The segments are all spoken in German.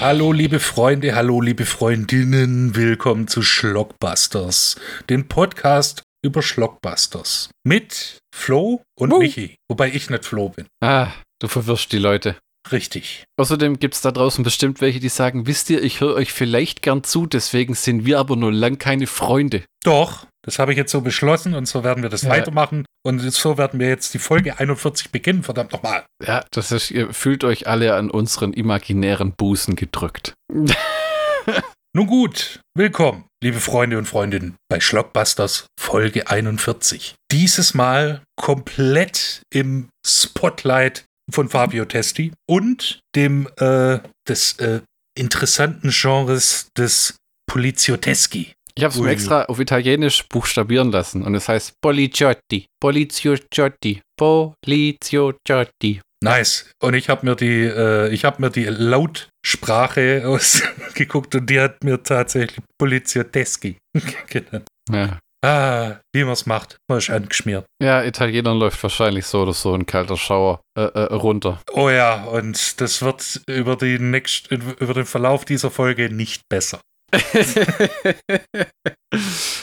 Hallo liebe Freunde, hallo liebe Freundinnen, willkommen zu Schlockbusters, dem Podcast über Schlockbusters. Mit Flo und Uh. Michi, wobei ich nicht Flo bin. Ah, du verwirrst die Leute. Richtig. Außerdem gibt es da draußen bestimmt welche, die sagen, wisst ihr, ich höre euch vielleicht gern zu, deswegen sind wir aber nur lang keine Freunde. Doch, das habe ich jetzt so beschlossen und so werden wir das Ja. weitermachen und so werden wir jetzt die Folge 41 beginnen, verdammt nochmal. Ja, das ist, ihr fühlt euch alle an unseren imaginären Busen gedrückt. Nun gut, willkommen, liebe Freunde und Freundinnen, bei Schlockbusters Folge 41. Dieses Mal komplett im Spotlight von Fabio Testi und dem äh, des äh, interessanten Genres des Polizioteschi. Ich habe es mir extra auf Italienisch buchstabieren lassen und es heißt Poliziotti. Poliziotti. Poliziotti. Nice. Und ich habe mir die, äh, ich habe mir die Lautsprache ausgeguckt und die hat mir tatsächlich Polizioteschi genannt. Ja. Ah, wie man es macht, man ist angeschmiert. ja, Italienern läuft wahrscheinlich so oder so ein kalter Schauer äh, äh, runter. Oh ja, und das wird über, die nächst, über den Verlauf dieser Folge nicht besser.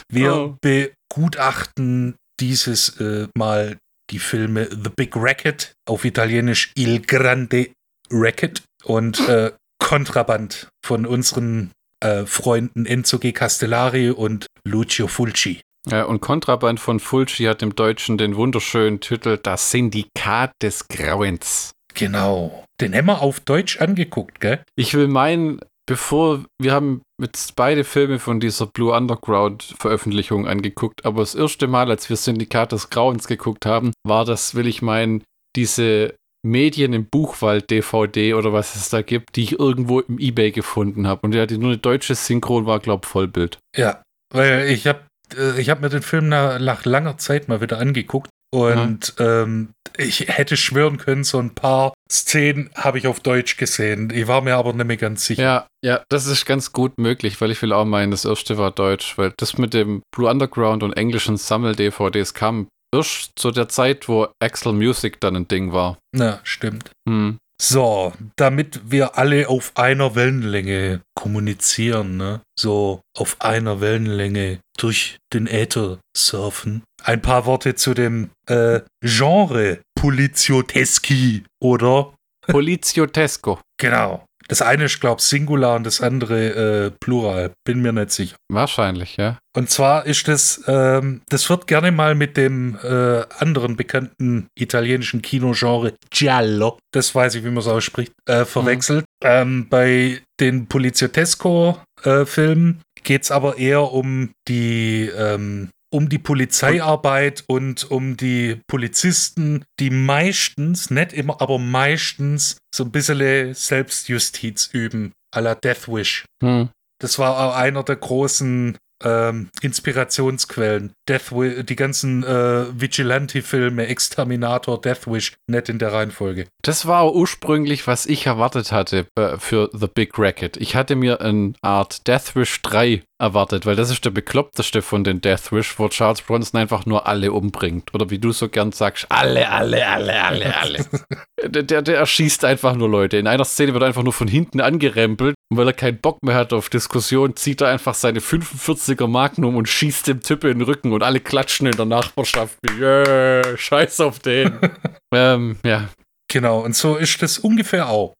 Wir Oh. begutachten dieses äh, Mal die Filme The Big Racket, auf Italienisch Il Grande Racket und äh, Kontraband von unseren äh, Freunden Enzo G. Castellari und Lucio Fulci. Ja, und Kontraband von Fulci hat im Deutschen den wunderschönen Titel Das Syndikat des Grauens. Genau. Den haben wir auf Deutsch angeguckt, gell? Ich will meinen, bevor wir haben jetzt beide Filme von dieser Blue Underground Veröffentlichung angeguckt, aber das erste Mal, als wir Syndikat des Grauens geguckt haben, war das, will ich meinen, diese Medien im Buchwald DVD oder was es da gibt, die ich irgendwo im Ebay gefunden habe. Und ja, die nur eine deutsche Synchron war, glaub Vollbild. Ja, weil ich habe äh, ich hab mir den Film nach langer Zeit mal wieder angeguckt und ähm, ich hätte schwören können, so ein paar Szenen habe ich auf Deutsch gesehen. Ich war mir aber nicht mehr ganz sicher. Ja, ja, das ist ganz gut möglich, weil ich will auch meinen, das erste war deutsch, weil das mit dem Blue Underground und englischen Sammel-DVDs kam erst zu der Zeit, wo Axel Music dann ein Ding war. Na, stimmt. Hm. So, damit wir alle auf einer Wellenlänge kommunizieren, ne? So auf einer Wellenlänge durch den Äther surfen. Ein paar Worte zu dem äh, Genre Polizioteschi, oder? Poliziotesco. Genau. Das eine ist, glaube ich, Singular und das andere äh, Plural. Bin mir nicht sicher. Wahrscheinlich, ja. Und zwar ist das, ähm, das wird gerne mal mit dem äh, anderen bekannten italienischen Kinogenre Giallo, das weiß ich, wie man es ausspricht, äh, verwechselt. Ähm, bei den Poliziotesco-Filmen geht es aber eher um die, ähm, um die Polizeiarbeit und um die Polizisten, die meistens, nicht immer, aber meistens so ein bisschen Selbstjustiz üben, à la Death Wish. Hm. Das war auch einer der großen ähm, Inspirationsquellen. Death Wish, die ganzen äh, Vigilante-Filme, Exterminator, Death Wish, nicht in der Reihenfolge. Das war ursprünglich, was ich erwartet hatte äh, für The Big Racket. Ich hatte mir eine Art Death Wish 3 erwartet, weil das ist der bekloppteste von den Death Wish, wo Charles Bronson einfach nur alle umbringt. Oder wie du so gern sagst, alle, alle, alle, alle, alle. der, der, der erschießt einfach nur Leute. In einer Szene wird er einfach nur von hinten angerempelt und weil er keinen Bock mehr hat auf Diskussion, zieht er einfach seine 45er Magnum und schießt dem Typ in den Rücken und alle klatschen in der Nachbarschaft. Yeah, scheiß auf den. ähm, ja, Genau, und so ist das ungefähr auch.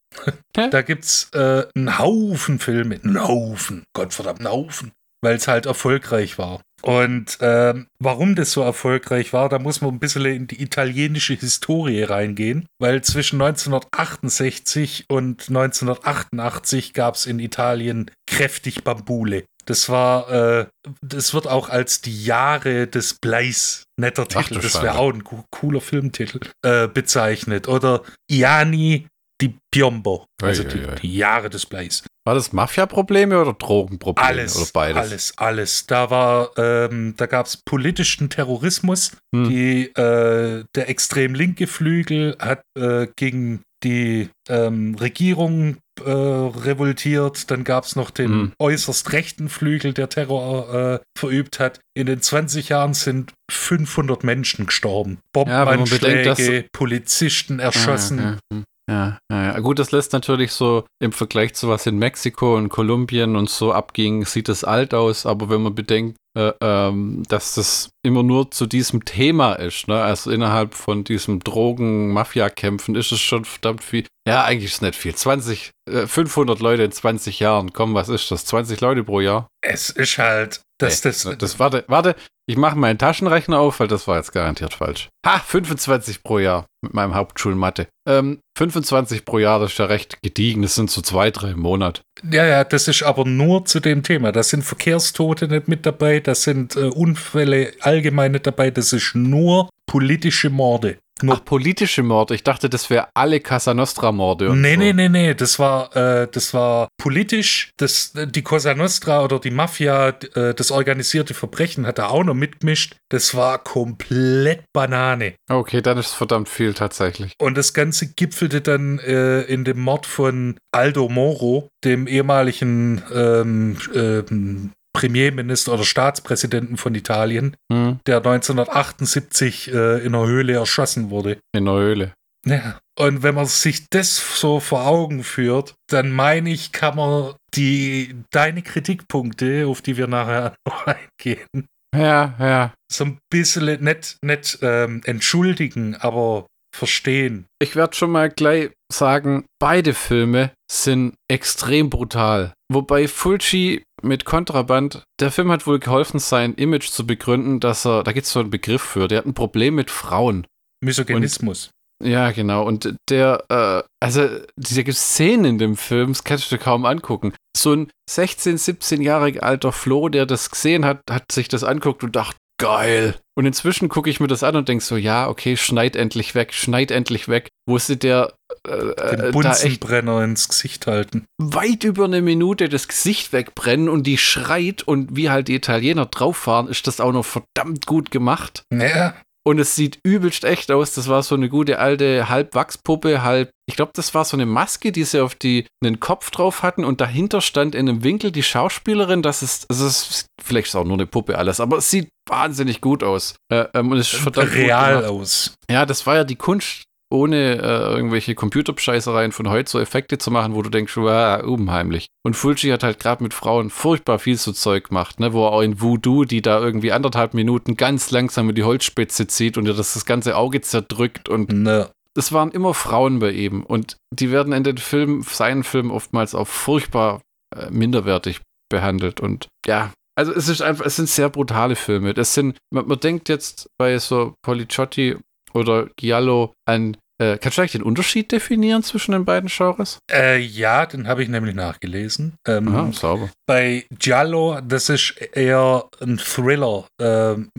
Da gibt's äh, einen Haufen Filme, einen Haufen, Gottverdammt, einen Haufen, weil es halt erfolgreich war. Und ähm, warum das so erfolgreich war, da muss man ein bisschen in die italienische Historie reingehen, weil zwischen 1968 und 1988 gab es in Italien kräftig Bambule. Das war, äh, das wird auch als die Jahre des Bleis, netter Titel, das wäre auch ein co- cooler Filmtitel, äh, bezeichnet. Oder Iani di Piombo, also Ei, die, ei, ei. die Jahre des Bleis. War das Mafia-Probleme oder Drogenprobleme? Alles, oder beides? alles, alles. Da war, ähm, da gab es politischen Terrorismus. Hm. Die, äh, der extrem linke Flügel hat äh, gegen die ähm, Regierung äh, revoltiert. Dann gab es noch den Hm. äußerst rechten Flügel, der Terror äh, verübt hat. In den 20 Jahren sind 500 Menschen gestorben. Ja, bedenkt, Bombenanschläge, Polizisten erschossen. Ah, ja, hm. Ja, ja, ja, gut, das lässt natürlich so im Vergleich zu was in Mexiko und Kolumbien und so abging, sieht es alt aus, aber wenn man bedenkt, äh, ähm, dass das immer nur zu diesem Thema ist, ne? also innerhalb von diesem Drogen-Mafia-Kämpfen ist es schon verdammt viel. Ja, eigentlich ist es nicht viel. 20, äh, 500 Leute in 20 Jahren. Komm, was ist das? 20 Leute pro Jahr? Es ist halt, dass Nee, das, das, warte, warte, ich mache meinen Taschenrechner auf, weil das war jetzt garantiert falsch. Ha, 25 pro Jahr mit meinem Hauptschulmathe. Ähm, 25 pro Jahr, das ist ja recht gediegen. Das sind so zwei, drei im Monat. Ja, ja, das ist aber nur zu dem Thema. Da sind Verkehrstote nicht mit dabei, da sind äh, Unfälle allgemein nicht dabei, das ist nur politische Morde. Nur Ach, politische Morde. Ich dachte, das wäre alle Casa Nostra-Morde. und Nee, so. nee, nee, nee, das war, äh, das war politisch. Das, die Cosa Nostra oder die Mafia, äh, das organisierte Verbrechen hat da auch noch mitgemischt. Das war komplett Banane. Okay, dann ist es verdammt viel tatsächlich. Und das Ganze gipfelte dann äh, in dem Mord von Aldo Moro, dem ehemaligen ähm, ähm, Premierminister oder Staatspräsidenten von Italien, Hm, der 1978 äh, in einer Höhle erschossen wurde. in der Höhle. Ja. Und wenn man sich das so vor Augen führt, dann meine ich, kann man die deine Kritikpunkte, auf die wir nachher noch eingehen, Ja, ja. so ein bisschen nicht, nicht ähm, entschuldigen, aber verstehen. Ich werde schon mal gleich sagen, beide Filme sind extrem brutal. Wobei Fulci mit Kontraband, der Film hat wohl geholfen, sein Image zu begründen, dass er, da gibt es so einen Begriff für, der hat ein Problem mit Frauen. Misogynismus. Ja, genau. Und der, äh, also diese Szenen in dem Film, das kannst du dir kaum angucken. So ein 16-, 17-jähriger alter Flo, der das gesehen hat, hat sich das anguckt und dachte, geil. Und inzwischen gucke ich mir das an und denke so, ja, okay, schneid endlich weg, schneid endlich weg. Wo sie der äh, Den äh, Bunsenbrenner ins Gesicht halten. weit über eine Minute das Gesicht wegbrennen und die schreit und wie halt die Italiener drauf fahren, ist das auch noch verdammt gut gemacht. Ja, Und es sieht übelst echt aus. Das war so eine gute alte Halb-Wachspuppe, halb. Ich glaube, das war so eine Maske, die sie auf die einen Kopf drauf hatten und dahinter stand in einem Winkel die Schauspielerin. Das ist, das ist vielleicht ist auch nur eine Puppe alles, aber es sieht wahnsinnig gut aus. Äh, ähm, und es ist verdammt real aus. Ja, das war ja die Kunst, ohne äh, irgendwelche Computerbescheißereien von heute so Effekte zu machen, wo du denkst, wow, unheimlich. Und Fulci hat halt gerade mit Frauen furchtbar viel so Zeug gemacht, ne, wo er auch in Voodoo, die da irgendwie anderthalb Minuten ganz langsam in die Holzspitze zieht und dir das, das ganze Auge zerdrückt und Ne. es waren immer Frauen bei ihm und die werden in den Filmen, seinen Filmen oftmals auch furchtbar äh, minderwertig behandelt und ja, also es ist einfach, es sind sehr brutale Filme. Das sind, man, man denkt jetzt bei so Policiotti oder Giallo an, äh, kannst du eigentlich den Unterschied definieren zwischen den beiden Genres? Äh, ja, den habe ich nämlich nachgelesen. Ähm, Ah, sauber. Bei Giallo, das ist eher ein Thriller. Ähm,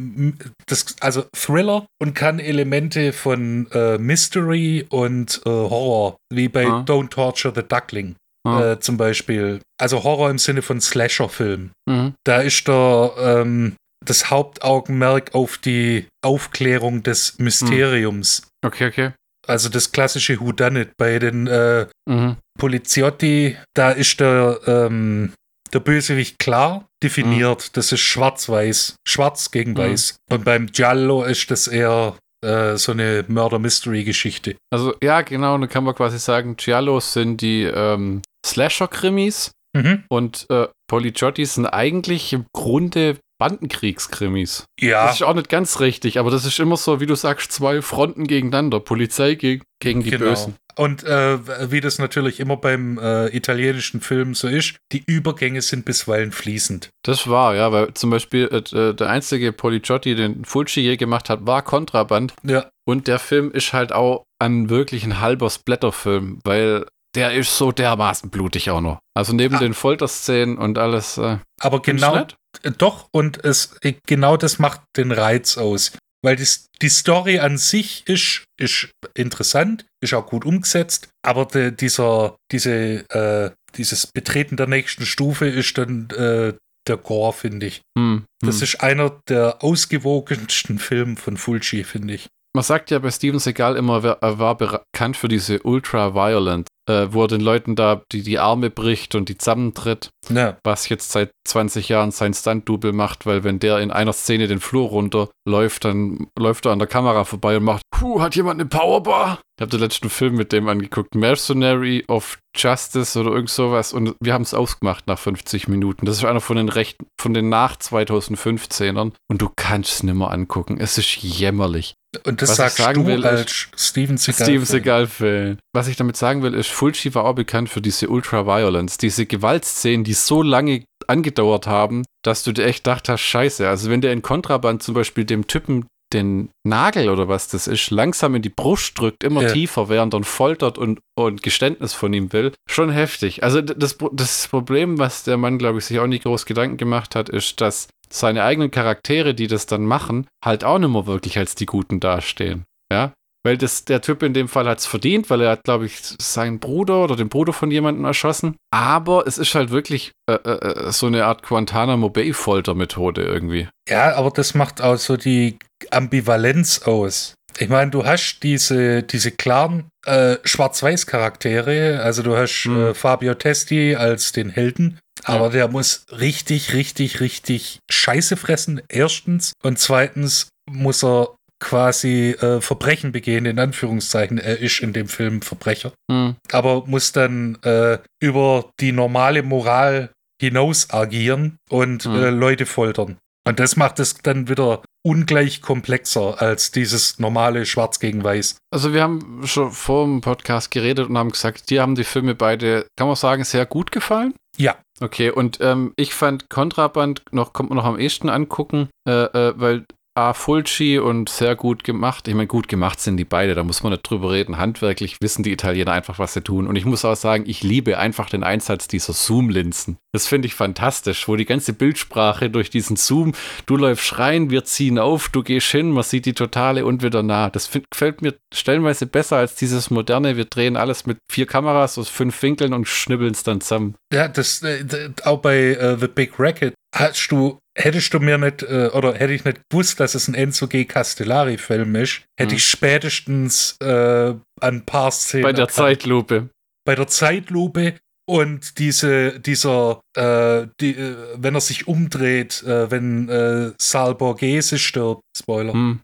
das, also Thriller und kann Elemente von äh, Mystery und äh, Horror, wie bei Ah. Don't Torture the Duckling Ah. äh, zum Beispiel. Also Horror im Sinne von Slasher-Film. Mhm. Da ist der, ähm, das Hauptaugenmerk auf die Aufklärung des Mysteriums. Okay, okay. Also das klassische Whodunit. Bei den äh, Mhm. Poliziotti, da ist der, ähm, der Bösewicht klar definiert. Das ist schwarz-weiß. Schwarz gegen Mhm. weiß. Und beim Giallo ist das eher äh, so eine Murder-Mystery-Geschichte. Also ja, genau, dann kann man quasi sagen, Giallos sind die ähm, Slasher-Krimis Mhm. und äh, Policiotti sind eigentlich im Grunde Bandenkriegskrimis. Ja, Das ist auch nicht ganz richtig, aber das ist immer so, wie du sagst, zwei Fronten gegeneinander. Polizei gegen, gegen die genau. Bösen. Und äh, wie das natürlich immer beim äh, italienischen Film so ist, die Übergänge sind bisweilen fließend. Das war, ja, weil zum Beispiel äh, der einzige Policiotti, den Fulci je gemacht hat, war Kontraband. Ja, Und der Film ist halt auch ein wirklich ein halber Splatterfilm, weil der ist so dermaßen blutig auch noch. Also neben Ah. den Folterszenen und alles. Äh, aber genau, äh, doch, und es, äh, genau das macht den Reiz aus. Weil die, die Story an sich ist, ist interessant, ist auch gut umgesetzt, aber de, dieser, diese, äh, dieses Betreten der nächsten Stufe ist dann äh, der Gore, finde ich. Hm, Das hm. ist einer der ausgewogensten Filme von Fulci, finde ich. Man sagt ja bei Steven Seagal immer, er war bekannt für diese Ultra-Violent äh, wo er den Leuten da die, die Arme bricht und die zusammentritt. Ja. Was jetzt seit 20 Jahren sein Stunt-Double macht, weil wenn der in einer Szene den Flur runterläuft, dann läuft er an der Kamera vorbei und macht, puh, hat jemand eine Powerbar? Ich habe den letzten Film mit dem angeguckt, Mercenary of Justice oder irgend sowas und wir haben es ausgemacht nach 50 Minuten. Das ist einer von den Rechten, von den nach 2015ern und du kannst es nicht mehr angucken. Es ist jämmerlich. Und das Was sagst sagen du will, als Steven Seagal. Steven Seagal-Fan. Was ich damit sagen will, ist, Fulci war auch bekannt für diese Ultra-Violence, diese Gewaltszenen, die so lange angedauert haben, dass du dir echt dacht hast, scheiße. Also wenn der in Kontraband zum Beispiel dem Typen den Nagel oder was das ist, langsam in die Brust drückt, immer ja. tiefer, während er foltert und, und Geständnis von ihm will. Schon heftig. Also das, das Problem, was der Mann, glaube ich, sich auch nicht groß Gedanken gemacht hat, ist, dass seine eigenen Charaktere, die das dann machen, halt auch nicht mehr wirklich als die Guten dastehen. Ja, weil das, der Typ in dem Fall hat es verdient, weil er hat, glaube ich, seinen Bruder oder den Bruder von jemandem erschossen. Aber es ist halt wirklich äh, äh, äh so eine Art Guantanamo Bay-Folter-Methode irgendwie. Ja, aber das macht auch so die Ambivalenz aus. Ich meine, du hast diese, diese klaren äh, Schwarz-Weiß-Charaktere. Also du hast hm. äh, Fabio Testi als den Helden. Aber ja. der muss richtig, richtig, richtig Scheiße fressen. Erstens. Und zweitens muss er quasi äh, Verbrechen begehen, in Anführungszeichen. Er ist in dem Film Verbrecher. Hm. Aber muss dann äh, über die normale Moral hinaus agieren und hm. äh, Leute foltern. Und das macht es dann wieder ungleich komplexer als dieses normale Schwarz gegen Weiß. Also wir haben schon vor dem Podcast geredet und haben gesagt, dir haben die Filme beide, kann man sagen, sehr gut gefallen. Ja. Okay, und ähm, ich fand Kontraband noch, kommt man noch am ehesten angucken, äh, äh, weil A, Fulci und sehr gut gemacht. Ich meine, gut gemacht sind die beide, da muss man nicht drüber reden. Handwerklich wissen die Italiener einfach, was sie tun. Und ich muss auch sagen, ich liebe einfach den Einsatz dieser Zoom-Linsen. Das finde ich fantastisch, wo die ganze Bildsprache durch diesen Zoom, du läufst rein, wir ziehen auf, du gehst hin, man sieht die totale und wieder nah. Das gefällt mir stellenweise besser als dieses moderne, wir drehen alles mit vier Kameras aus fünf Winkeln und schnibbeln es dann zusammen. Ja, das äh, auch bei uh, The Big Racket hast du hättest du mir nicht, äh, oder hätte ich nicht gewusst, dass es ein Enzo G. Castellari-Film ist, hätte hm. ich spätestens äh, ein paar Szenen. Bei der erkannt. Zeitlupe. Bei der Zeitlupe und diese, dieser, äh, die, äh, wenn er sich umdreht, äh, wenn äh, Sal Borghese stirbt, Spoiler, hm.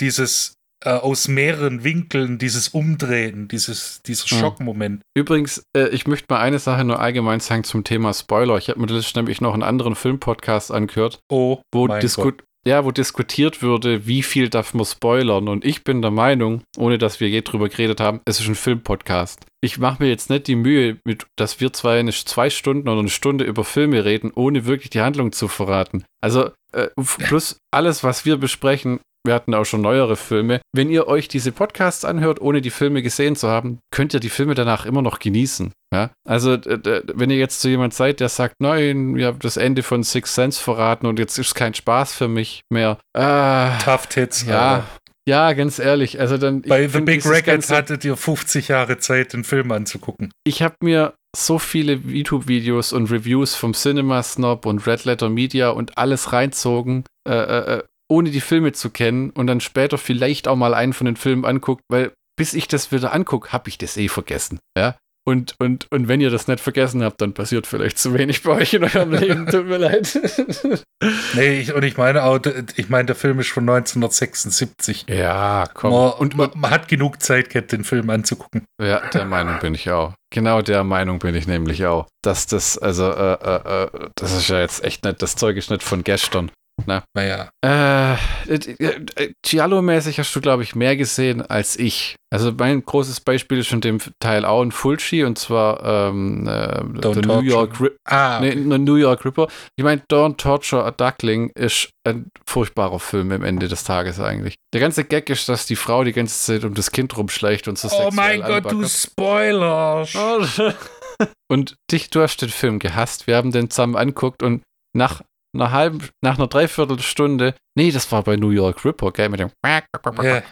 Dieses äh, aus mehreren Winkeln dieses Umdrehen, dieses, dieser hm. Schockmoment. Übrigens, äh, ich möchte mal eine Sache nur allgemein sagen zum Thema Spoiler. Ich habe mir das nämlich noch einen anderen Filmpodcast angehört, oh, wo, disku ja, wo diskutiert würde, wie viel darf man spoilern. Und ich bin der Meinung, ohne dass wir je drüber geredet haben, es ist ein Filmpodcast. Ich mache mir jetzt nicht die Mühe, mit, dass wir zwei, eine, zwei Stunden oder eine Stunde über Filme reden, ohne wirklich die Handlung zu verraten. Also, äh, plus alles, was wir besprechen, wir hatten auch schon neuere Filme. Wenn ihr euch diese Podcasts anhört, ohne die Filme gesehen zu haben, könnt ihr die Filme danach immer noch genießen. Ja? Also, wenn ihr jetzt zu jemand seid, der sagt, nein, ihr habt das Ende von Six Sense verraten und jetzt ist kein Spaß für mich mehr. Äh, Tough Tits. Ja. Alter. Ja, ganz ehrlich. Also dann. Bei The Big Record hattet ihr 50 Jahre Zeit, den Film anzugucken. Ich habe mir so viele YouTube-Videos und Reviews vom Cinema Snob und Red Letter Media und alles reinzogen. Äh, äh, äh ohne die Filme zu kennen und dann später vielleicht auch mal einen von den Filmen anguckt, weil bis ich das wieder angucke, habe ich das eh vergessen. Ja. Und, und, und wenn ihr das nicht vergessen habt, dann passiert vielleicht zu wenig bei euch in eurem Leben. Tut mir leid. nee, ich, und ich meine auch, ich meine, der Film ist von 1976. Ja, komm. Man, und man, man, hat genug Zeit gehabt, den Film anzugucken. Ja, der Meinung bin ich auch. Genau der Meinung bin ich nämlich auch. Dass das, also, äh, äh, äh das ist ja jetzt echt nicht, das Zeug ist nicht von gestern. Na, naja. Äh, äh, Giallo-mäßig hast du, glaube ich, mehr gesehen als ich. Also mein großes Beispiel ist in dem Teil auch ein Fulci und zwar ähm, äh, The New York, Ri ah, okay. nee, New York Ripper. Ich meine, Don't Torture a Duckling ist ein furchtbarer Film am Ende des Tages eigentlich. Der ganze Gag ist, dass die Frau die ganze Zeit um das Kind rumschleicht und so Oh mein Gott, du Spoiler! und dich, du hast den Film gehasst. Wir haben den zusammen anguckt und nach einer halben, nach einer Dreiviertelstunde, nee, das war bei New York Ripper, gell, mit dem Yeah.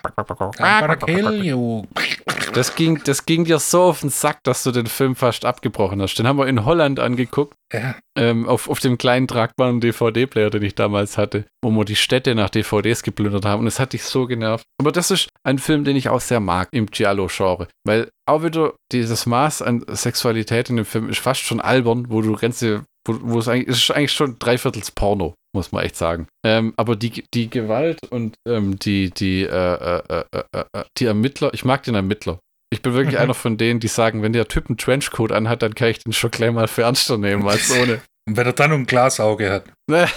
Das ging, das ging dir so auf den Sack, dass du den Film fast abgebrochen hast. Den haben wir in Holland angeguckt, Ja. ähm, auf, auf dem kleinen tragbaren DVD-Player, den ich damals hatte, wo wir die Städte nach DVDs geplündert haben. Und es hat dich so genervt. Aber das ist ein Film, den ich auch sehr mag im Giallo-Genre. Weil auch wieder dieses Maß an Sexualität in dem Film ist fast schon albern, wo du ganze, wo, wo es eigentlich, es ist eigentlich schon dreiviertels Porno, muss man echt sagen. Ähm, aber die, die Gewalt und ähm, die, die, äh, äh, äh, äh, äh, die Ermittler, ich mag den Ermittler. Ich bin wirklich Mhm. einer von denen, die sagen, wenn der Typ einen Trenchcoat anhat, dann kann ich den schon gleich mal für ernster nehmen als ohne. Und wenn er dann ein Glasauge hat.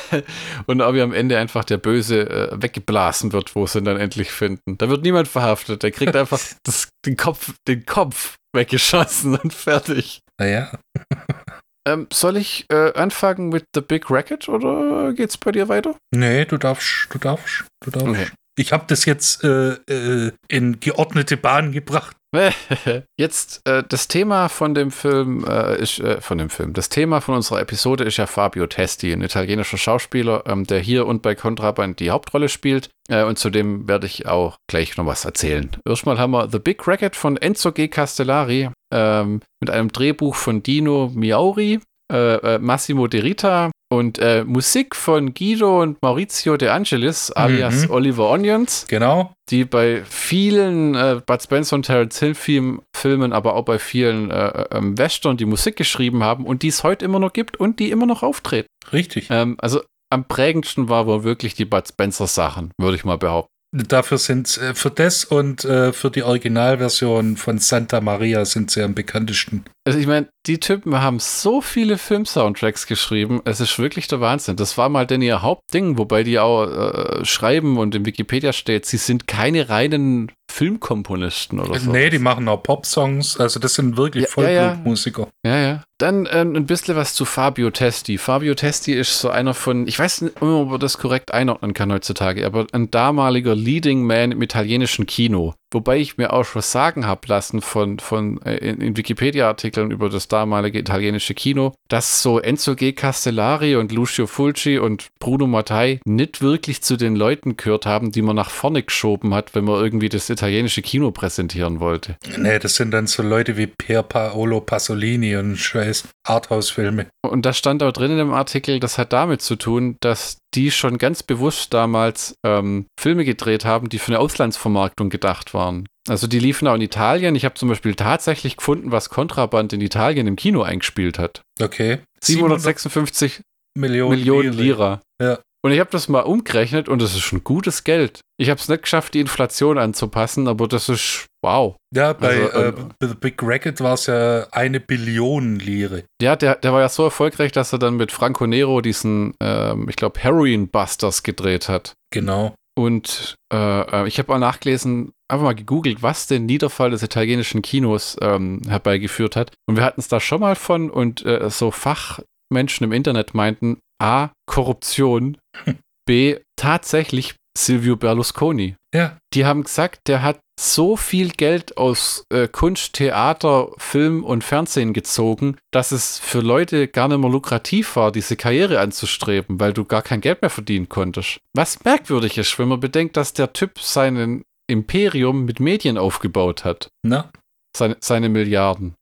Und ob am Ende einfach der Böse äh, weggeblasen wird, wo sie ihn dann endlich finden. Da wird niemand verhaftet. Der kriegt einfach das, den, Kopf, den Kopf weggeschossen und fertig. Naja. Ähm, soll ich äh, anfangen mit The Big Racket oder geht's bei dir weiter? Nee, du darfst, du darfst, du darfst. Okay. Ich habe das jetzt äh, äh, in geordnete Bahn gebracht. Jetzt, äh, das Thema von dem Film äh, ist, äh, von dem Film, das Thema von unserer Episode ist ja Fabio Testi, ein italienischer Schauspieler, ähm, der hier und bei Contraband die Hauptrolle spielt. Äh, und zu dem werde ich auch gleich noch was erzählen. Erstmal haben wir The Big Racket von Enzo G. Castellari ähm, mit einem Drehbuch von Dino Miauri, äh, äh, Massimo De Rita und äh, Musik von Guido und Maurizio De Angelis, alias Mhm. Oliver Onions Genau. die bei vielen äh, Bud Spencer und Terence Hill Film, Filmen, aber auch bei vielen äh, ähm, Western die Musik geschrieben haben und die es heute immer noch gibt und die immer noch auftreten. Richtig. Ähm, also am prägendsten war wohl wirklich die Bud Spencer Sachen, würde ich mal behaupten. Dafür sind äh, für das und äh, für die Originalversion von Santa Maria sind sie am bekanntesten. Also ich meine, die Typen haben so viele Film-Soundtracks geschrieben, es ist wirklich der Wahnsinn. Das war mal denn ihr Hauptding, wobei die auch äh, schreiben und in Wikipedia steht, sie sind keine reinen Filmkomponisten oder so. Nee, die machen auch Pop-Songs. Also das sind wirklich Ja, ja, ja. Vollblutmusiker. Ja, ja. Dann ähm, ein bisschen was zu Fabio Testi. Fabio Testi ist so einer von, ich weiß nicht, ob man das korrekt einordnen kann heutzutage, aber ein damaliger Leading Man im italienischen Kino. Wobei ich mir auch schon sagen habe lassen von, von äh, in, in Wikipedia-Artikeln über das damalige italienische Kino, dass so Enzo G. Castellari und Lucio Fulci und Bruno Mattei nicht wirklich zu den Leuten gehört haben, die man nach vorne geschoben hat, wenn man irgendwie das italienische Kino präsentieren wollte. Nee, das sind dann so Leute wie Pier Paolo Pasolini und scheiß Arthouse-Filme. Und da stand auch drin in dem Artikel, das hat damit zu tun, dass die schon ganz bewusst damals ähm, Filme gedreht haben, die für eine Auslandsvermarktung gedacht waren. Also die liefen auch in Italien. Ich habe zum Beispiel tatsächlich gefunden, was Kontraband in Italien im Kino eingespielt hat. Okay. 756 Millionen, Millionen Lire. Lira. Ja. Und ich habe das mal umgerechnet und das ist schon gutes Geld. Ich habe es nicht geschafft, die Inflation anzupassen, aber das ist wow. Ja, bei Also, äh, ähm, The Big Racket war es ja eine Billion Lire. Ja, der, der war ja so erfolgreich, dass er dann mit Franco Nero diesen, ähm, ich glaube, Heroin Busters gedreht hat. Genau. Und äh, äh, ich habe mal nachgelesen, einfach mal gegoogelt, was den Niederfall des italienischen Kinos ähm, herbeigeführt hat. Und wir hatten es da schon mal von und äh, so Fachmenschen im Internet meinten, A, Korruption, B, tatsächlich Silvio Berlusconi. Ja. Die haben gesagt, der hat so viel Geld aus äh, Kunst, Theater, Film und Fernsehen gezogen, dass es für Leute gar nicht mehr lukrativ war, diese Karriere anzustreben, weil du gar kein Geld mehr verdienen konntest. Was merkwürdig ist, wenn man bedenkt, dass der Typ sein Imperium mit Medien aufgebaut hat, Na, seine, seine Milliarden.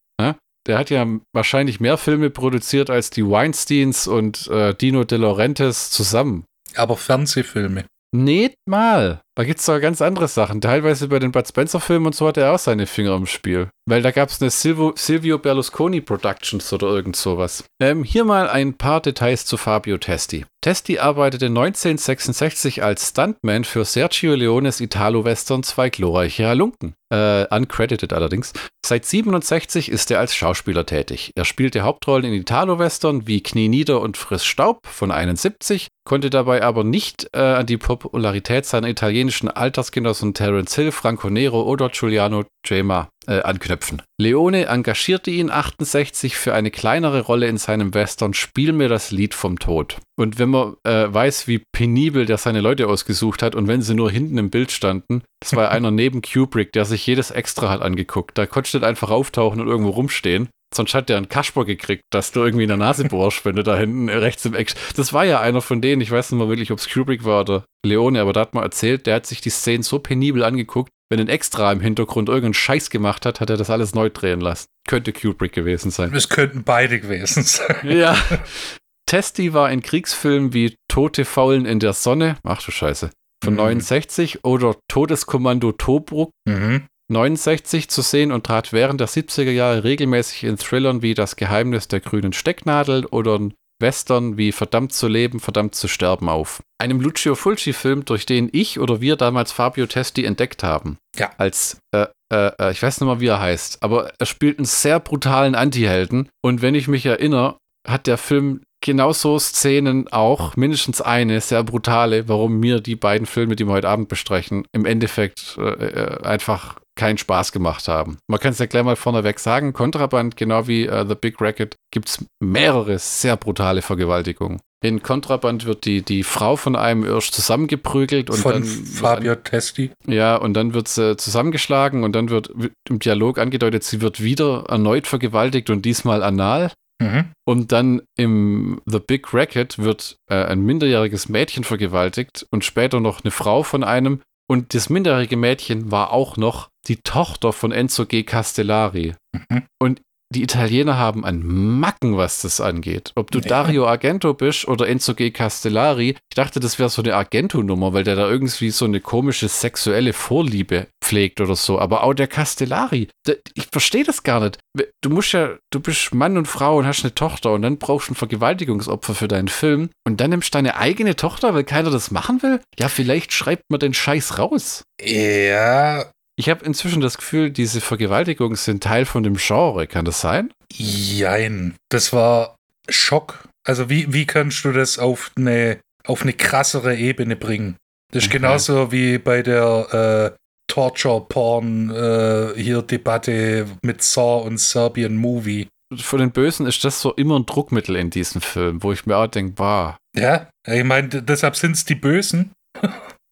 Der hat ja wahrscheinlich mehr Filme produziert als die Weinsteins und äh, Dino De Laurentiis zusammen. aber Fernsehfilme. Nicht mal. Da gibt es doch ganz andere Sachen. Teilweise bei den Bud Spencer-Filmen und so hat er auch seine Finger im Spiel. Weil da gab es eine Silvio, Silvio Berlusconi Productions oder irgend sowas. Ähm, hier mal ein paar Details zu Fabio Testi. Testi arbeitete 1966 als Stuntman für Sergio Leones Italo-Western Zwei glorreiche Halunken. Äh, uncredited allerdings. Seit 67 ist er als Schauspieler tätig. Er spielte Hauptrollen in Italo-Western wie Knie nieder und Friss Staub von 71, konnte dabei aber nicht äh, an die Popularität seiner italienischen Altersgenossen Terence Hill, Franco Nero oder Giuliano Gemma äh, anknüpfen. Leone engagierte ihn 68 für eine kleinere Rolle in seinem Western Spiel mir das Lied vom Tod. Und wenn man äh, weiß, wie penibel der seine Leute ausgesucht hat und wenn sie nur hinten im Bild standen, das war einer neben Kubrick, der sich jedes Extra hat angeguckt. Da konntest du einfach auftauchen und irgendwo rumstehen. Sonst hat der einen Kasper gekriegt, dass du irgendwie in der Nase bohrst, wenn du da hinten rechts im Eck. Das war ja einer von denen, ich weiß nicht mal wirklich, ob es Kubrick war oder Leone, aber da hat man erzählt, der hat sich die Szenen so penibel angeguckt, wenn ein Extra im Hintergrund irgendeinen Scheiß gemacht hat, hat er das alles neu drehen lassen. Könnte Kubrick gewesen sein. Es könnten beide gewesen sein. Ja. Testy war in Kriegsfilmen wie Tote Faulen in der Sonne, ach du Scheiße, von Mhm. 69 oder Todeskommando Tobruk Mhm. 69 zu sehen und trat während der 70er Jahre regelmäßig in Thrillern wie Das Geheimnis der grünen Stecknadel oder in Western wie Verdammt zu leben, verdammt zu sterben auf. Einem Lucio Fulci-Film, durch den ich oder wir damals Fabio Testi entdeckt haben. Ja. Als, äh, äh, äh, ich weiß nicht mal, wie er heißt, aber er spielt einen sehr brutalen Antihelden. Und wenn ich mich erinnere, hat der Film genauso Szenen auch, mindestens eine, sehr brutale, warum mir die beiden Filme, die wir heute Abend besprechen, im Endeffekt äh, äh, einfach keinen Spaß gemacht haben. Man kann es ja gleich mal vorneweg sagen, Kontraband, genau wie äh, The Big Racket, gibt es mehrere sehr brutale Vergewaltigungen. In Kontraband wird die, die Frau von einem erst zusammengeprügelt und Von dann Fabio Testi. ja, und dann wird sie zusammengeschlagen und dann wird im Dialog angedeutet, sie wird wieder erneut vergewaltigt und diesmal anal. Mhm. Und dann im The Big Racket wird äh, ein minderjähriges Mädchen vergewaltigt und später noch eine Frau von einem. Und das minderjährige Mädchen war auch noch die Tochter von Enzo G. Castellari. Mhm. Und die Italiener haben an Macken, was das angeht. Ob du Ja. Dario Argento bist oder Enzo G. Castellari, ich dachte, das wäre so eine Argento-Nummer, weil der da irgendwie so eine komische sexuelle Vorliebe pflegt oder so. Aber auch der Castellari, der, ich verstehe das gar nicht. Du musst ja, du bist Mann und Frau und hast eine Tochter und dann brauchst du ein Vergewaltigungsopfer für deinen Film und dann nimmst du deine eigene Tochter, weil keiner das machen will? Ja, vielleicht schreibt man den Scheiß raus. Ja, Ich habe inzwischen das Gefühl, diese Vergewaltigungen sind Teil von dem Genre. Kann das sein? jein. Das war Schock. Also wie, wie kannst du das auf eine, auf eine krassere Ebene bringen? Das ist Okay. genauso wie bei der äh, Torture-Porn äh, hier Debatte mit Saw und Serbian Movie. Für den Bösen ist das so immer ein Druckmittel in diesem Film, wo ich mir auch denke, bah. Ja, ich meine, deshalb sind es die Bösen.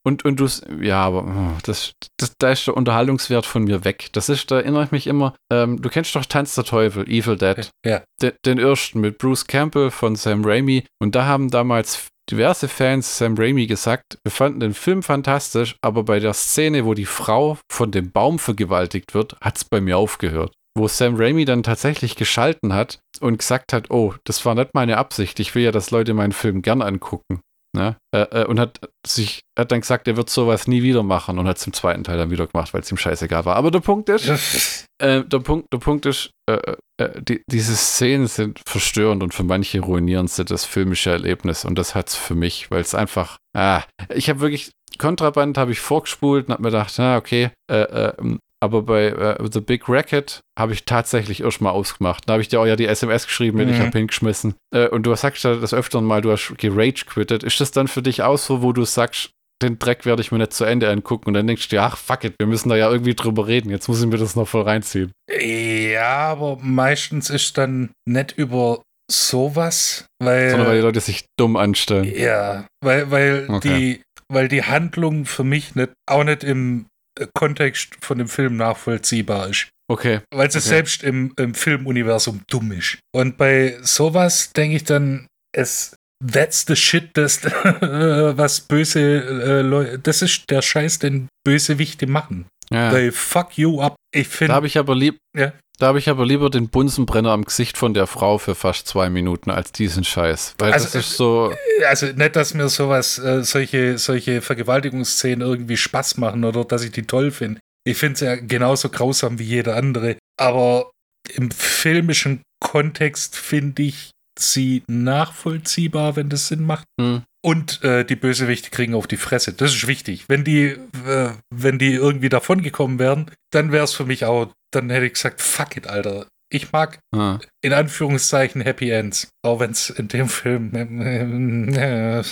Und, und du, ja, aber oh, das, das, da ist der Unterhaltungswert von mir weg. Das ist, da erinnere ich mich immer, ähm, du kennst doch Tanz der Teufel, Evil Dead. Ja. Den, den ersten mit Bruce Campbell von Sam Raimi. Und da haben damals diverse Fans Sam Raimi gesagt, wir fanden den Film fantastisch, aber bei der Szene, wo die Frau von dem Baum vergewaltigt wird, hat es bei mir aufgehört. Wo Sam Raimi dann tatsächlich geschalten hat und gesagt hat, oh, das war nicht meine Absicht, ich will ja, dass Leute meinen Film gern angucken. Ne? Äh, äh, und hat sich, hat dann gesagt, er wird sowas nie wieder machen und hat es im zweiten Teil dann wieder gemacht, weil es ihm scheißegal war. Aber der Punkt ist, äh, der Punkt, der Punkt ist, äh, äh, die, diese Szenen sind verstörend und für manche ruinieren sie das filmische Erlebnis und das hat's für mich, weil es einfach, ah, ich habe wirklich, Kontraband habe ich vorgespult und habe mir gedacht, na okay, äh, äh, aber bei äh, The Big Racket habe ich tatsächlich erst mal ausgemacht. Da habe ich dir auch ja die SMS geschrieben, wenn ich Mhm. habe hingeschmissen. Äh, und du sagst ja das öfter mal, du hast gerage quittet. Ist das dann für dich auch so, wo du sagst, den Dreck werde ich mir nicht zu Ende angucken und dann denkst du dir, ach fuck it, wir müssen da ja irgendwie drüber reden. Jetzt muss ich mir das noch voll reinziehen. Ja, aber meistens ist dann nicht über sowas, weil. Sondern weil die Leute sich dumm anstellen. Ja, weil, weil, Okay. die, weil die Handlung für mich nicht, auch nicht im Kontext von dem Film nachvollziehbar ist. Okay. Weil sie Okay. selbst im, im Filmuniversum dumm ist. Und bei sowas denke ich dann, es that's the shit, das, was böse äh, Leute, das ist der Scheiß, den Bösewichte machen. Ja. They fuck you up. Ich Da finde, habe ich aber lieb. Ja. Da habe ich aber lieber den Bunsenbrenner am Gesicht von der Frau für fast zwei Minuten als diesen Scheiß. Weil Also, das ist so. also nicht, dass mir sowas, äh, solche, solche Vergewaltigungsszenen irgendwie Spaß machen oder dass ich die toll finde. Ich finde es ja genauso grausam wie jeder andere. Aber im filmischen Kontext finde ich sie nachvollziehbar, wenn das Sinn macht. Hm. Und äh, die Bösewichte kriegen auf die Fresse. Das ist wichtig. Wenn die, äh, wenn die irgendwie davongekommen wären, dann wäre es für mich auch, dann hätte ich gesagt, fuck it, Alter. Ich mag Ah. in Anführungszeichen Happy Ends. Auch wenn es in dem Film äh,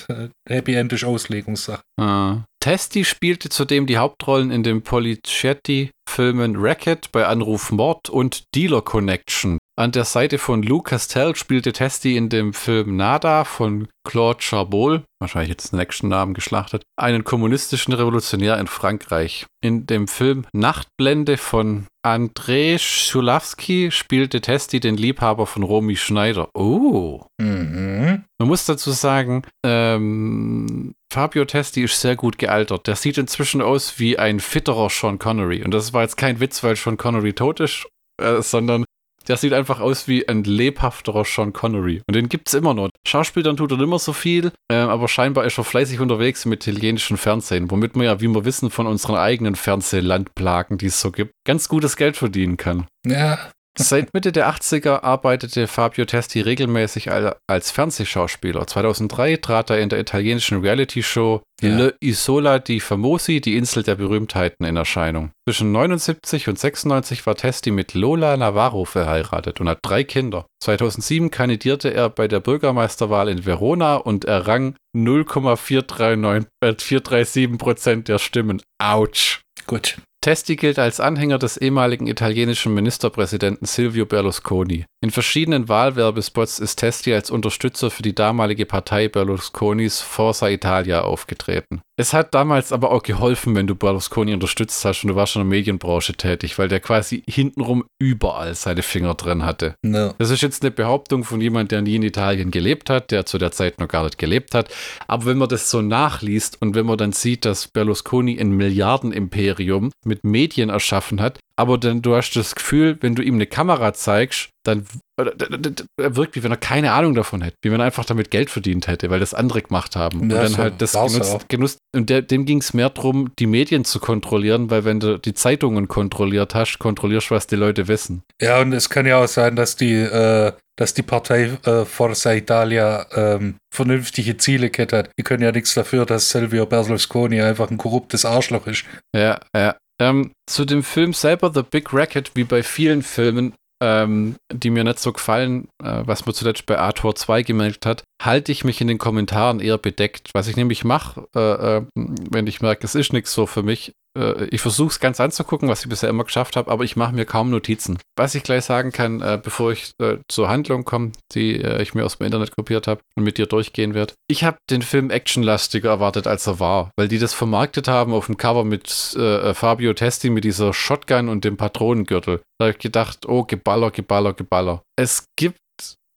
Happy End ist Auslegungssache. Ah. Testi spielte zudem die Hauptrollen in den Policetti-Filmen Racket bei Anruf Mord und Dealer Connection. An der Seite von Lou Castell spielte Testi in dem Film Nada von Claude Charbol, wahrscheinlich jetzt den nächsten Namen geschlachtet, einen kommunistischen Revolutionär in Frankreich. In dem Film Nachtblende von Andrei Schulawski spielte Testi den Liebhaber von Romy Schneider. Oh. Mhm. Man muss dazu sagen, ähm, Fabio Testi ist sehr gut gealtert. Der sieht inzwischen aus wie ein fitterer Sean Connery. Und das war jetzt kein Witz, weil Sean Connery tot ist, äh, sondern der sieht einfach aus wie ein lebhafterer Sean Connery. Und den gibt es immer noch. Schauspielern tut er mehr so viel, äh, aber scheinbar ist er fleißig unterwegs im italienischen Fernsehen, womit man ja, wie wir wissen, von unseren eigenen Fernsehlandplagen, die es so gibt, ganz gutes Geld verdienen kann. Ja, Seit Mitte der 80er arbeitete Fabio Testi regelmäßig al- als Fernsehschauspieler. 2003 trat er in der italienischen Reality-Show Ja. Le Isola di Famosi, die Insel der Berühmtheiten, in Erscheinung. Zwischen 79 und 96 war Testi mit Lola Navarro verheiratet und hat drei Kinder. 2007 kandidierte er bei der Bürgermeisterwahl in Verona und errang 0,439 äh, 437 Prozent der Stimmen. Autsch. gut. Testi gilt als Anhänger des ehemaligen italienischen Ministerpräsidenten Silvio Berlusconi. In verschiedenen Wahlwerbespots ist Testi als Unterstützer für die damalige Partei Berlusconis Forza Italia aufgetreten. Es hat damals aber auch geholfen, wenn du Berlusconi unterstützt hast und du warst schon in der Medienbranche tätig, weil der quasi hintenrum überall seine Finger drin hatte. Ne. Das ist jetzt eine Behauptung von jemand, der nie in Italien gelebt hat, der zu der Zeit noch gar nicht gelebt hat. Aber wenn man das so nachliest und wenn man dann sieht, dass Berlusconi ein Milliardenimperium mit Medien erschaffen hat, aber dann du hast das Gefühl, wenn du ihm eine Kamera zeigst, dann d- er wirkt, wie wenn er keine Ahnung davon hätte, wie wenn er einfach damit Geld verdient hätte, weil das andere gemacht haben. Und Ja, dann so halt das genutzt, genutzt und der, dem ging es mehr darum, die Medien zu kontrollieren, weil wenn du die Zeitungen kontrolliert hast, kontrollierst du, was die Leute wissen. Ja, und es kann ja auch sein, dass die, äh, dass die Partei äh, Forza Italia ähm, vernünftige Ziele hat. Die können ja nichts dafür, dass Silvio Berlusconi einfach ein korruptes Arschloch ist. Ja, ja. Ähm, zu dem Film selber, The Big Racket, wie bei vielen Filmen, ähm, die mir nicht so gefallen, äh, was man zuletzt bei Arthur 2 gemerkt hat, halte ich mich in den Kommentaren eher bedeckt. Was ich nämlich mache, äh, äh, wenn ich merke, es ist nichts so für mich, äh, ich versuche es ganz anzugucken, was ich bisher immer geschafft habe, aber ich mache mir kaum Notizen. Was ich gleich sagen kann, äh, bevor ich äh, zur Handlung komme, die äh, ich mir aus dem Internet kopiert habe und mit dir durchgehen werde. Ich habe den Film actionlastiger erwartet, als er war, weil die das vermarktet haben auf dem Cover mit äh, Fabio Testi mit dieser Shotgun und dem Patronengürtel. Da habe ich gedacht, oh, Geballer, Geballer, Geballer. Es gibt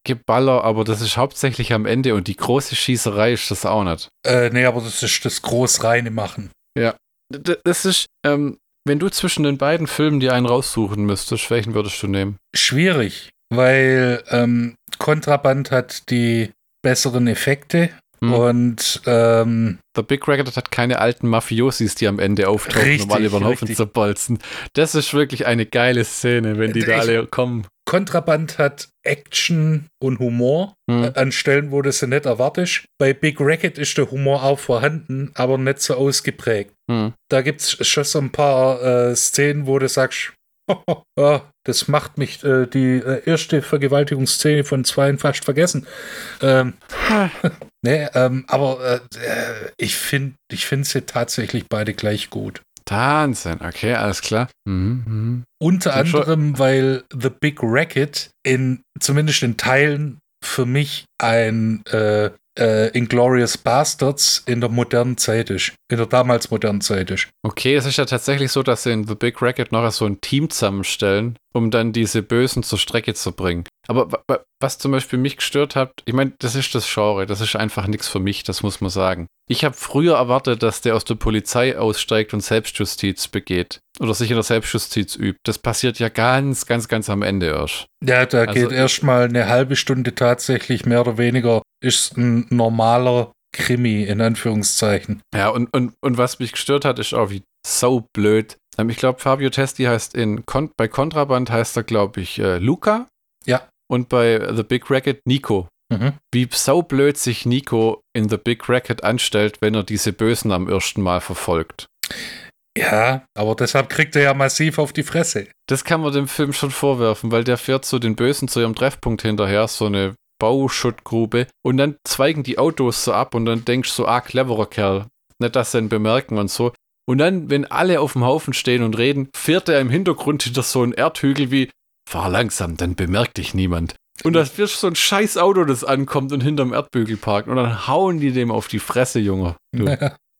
Geballer, aber das ist hauptsächlich am Ende und die große Schießerei ist das auch nicht. Äh, nee, aber das ist das groß reine Machen. D das ist, ähm, wenn du zwischen den beiden Filmen dir einen raussuchen müsstest, welchen würdest du nehmen? Schwierig, weil ähm, Kontraband hat die besseren Effekte Hm. und ähm, The Big Racket hat keine alten Mafiosis, die am Ende auftauchen, Richtig, um alle über den Haufen zu bolzen. Das ist wirklich eine geile Szene, wenn die da Ich- alle kommen. Kontraband hat Action und Humor Hm. äh, an Stellen, wo du sie nicht erwartest. Bei Big Racket ist der Humor auch vorhanden, aber nicht so ausgeprägt. Hm. Da gibt es schon so ein paar äh, Szenen, wo du sagst, ja, das macht mich äh, die äh, erste Vergewaltigungsszene von zweien fast vergessen. Ähm, nee, ähm, aber äh, äh, ich finde ich find sie tatsächlich beide gleich gut. Wahnsinn, okay, alles klar. Mhm, mhm. Unter anderem, weil The Big Racket in zumindest in Teilen für mich ein äh, äh, Inglorious Bastards in der modernen Zeit ist. In der damals modernen Zeit ist. Okay, es ist ja tatsächlich so, dass sie in The Big Racket noch so ein Team zusammenstellen, um dann diese Bösen zur Strecke zu bringen. Aber wa- wa- was zum Beispiel mich gestört hat, ich meine, das ist das Genre, das ist einfach nichts für mich, das muss man sagen. Ich habe früher erwartet, dass der aus der Polizei aussteigt und Selbstjustiz begeht. Oder sich in der Selbstjustiz übt. Das passiert ja ganz, ganz, ganz am Ende erst. Ja, da Also- geht erstmal eine halbe Stunde tatsächlich mehr oder weniger, ist ein normaler Krimi in Anführungszeichen. Ja, und, und, und was mich gestört hat, ist auch wie so blöd. Ähm, Ich glaube, Fabio Testi heißt in Kon bei Kontraband heißt er, glaube ich, äh, Luca. Ja. Und bei The Big Racket Nico. Mhm. Wie saublöd sich Nico in The Big Racket anstellt, wenn er diese Bösen am ersten Mal verfolgt. Ja, aber deshalb kriegt er ja massiv auf die Fresse. Das kann man dem Film schon vorwerfen, weil der fährt zu den Bösen zu ihrem Treffpunkt hinterher, so eine Bauschuttgrube, und dann zweigen die Autos so ab und dann denkst du so, ah, cleverer Kerl. Nicht, dass sie ihn bemerken und so. Und dann, wenn alle auf dem Haufen stehen und reden, fährt er im Hintergrund hinter so einen Erdhügel wie, fahr langsam, dann bemerkt dich niemand. Und das wird so ein scheiß Auto, das ankommt und hinterm Erdbügel parkt. Und dann hauen die dem auf die Fresse, Junge. Du.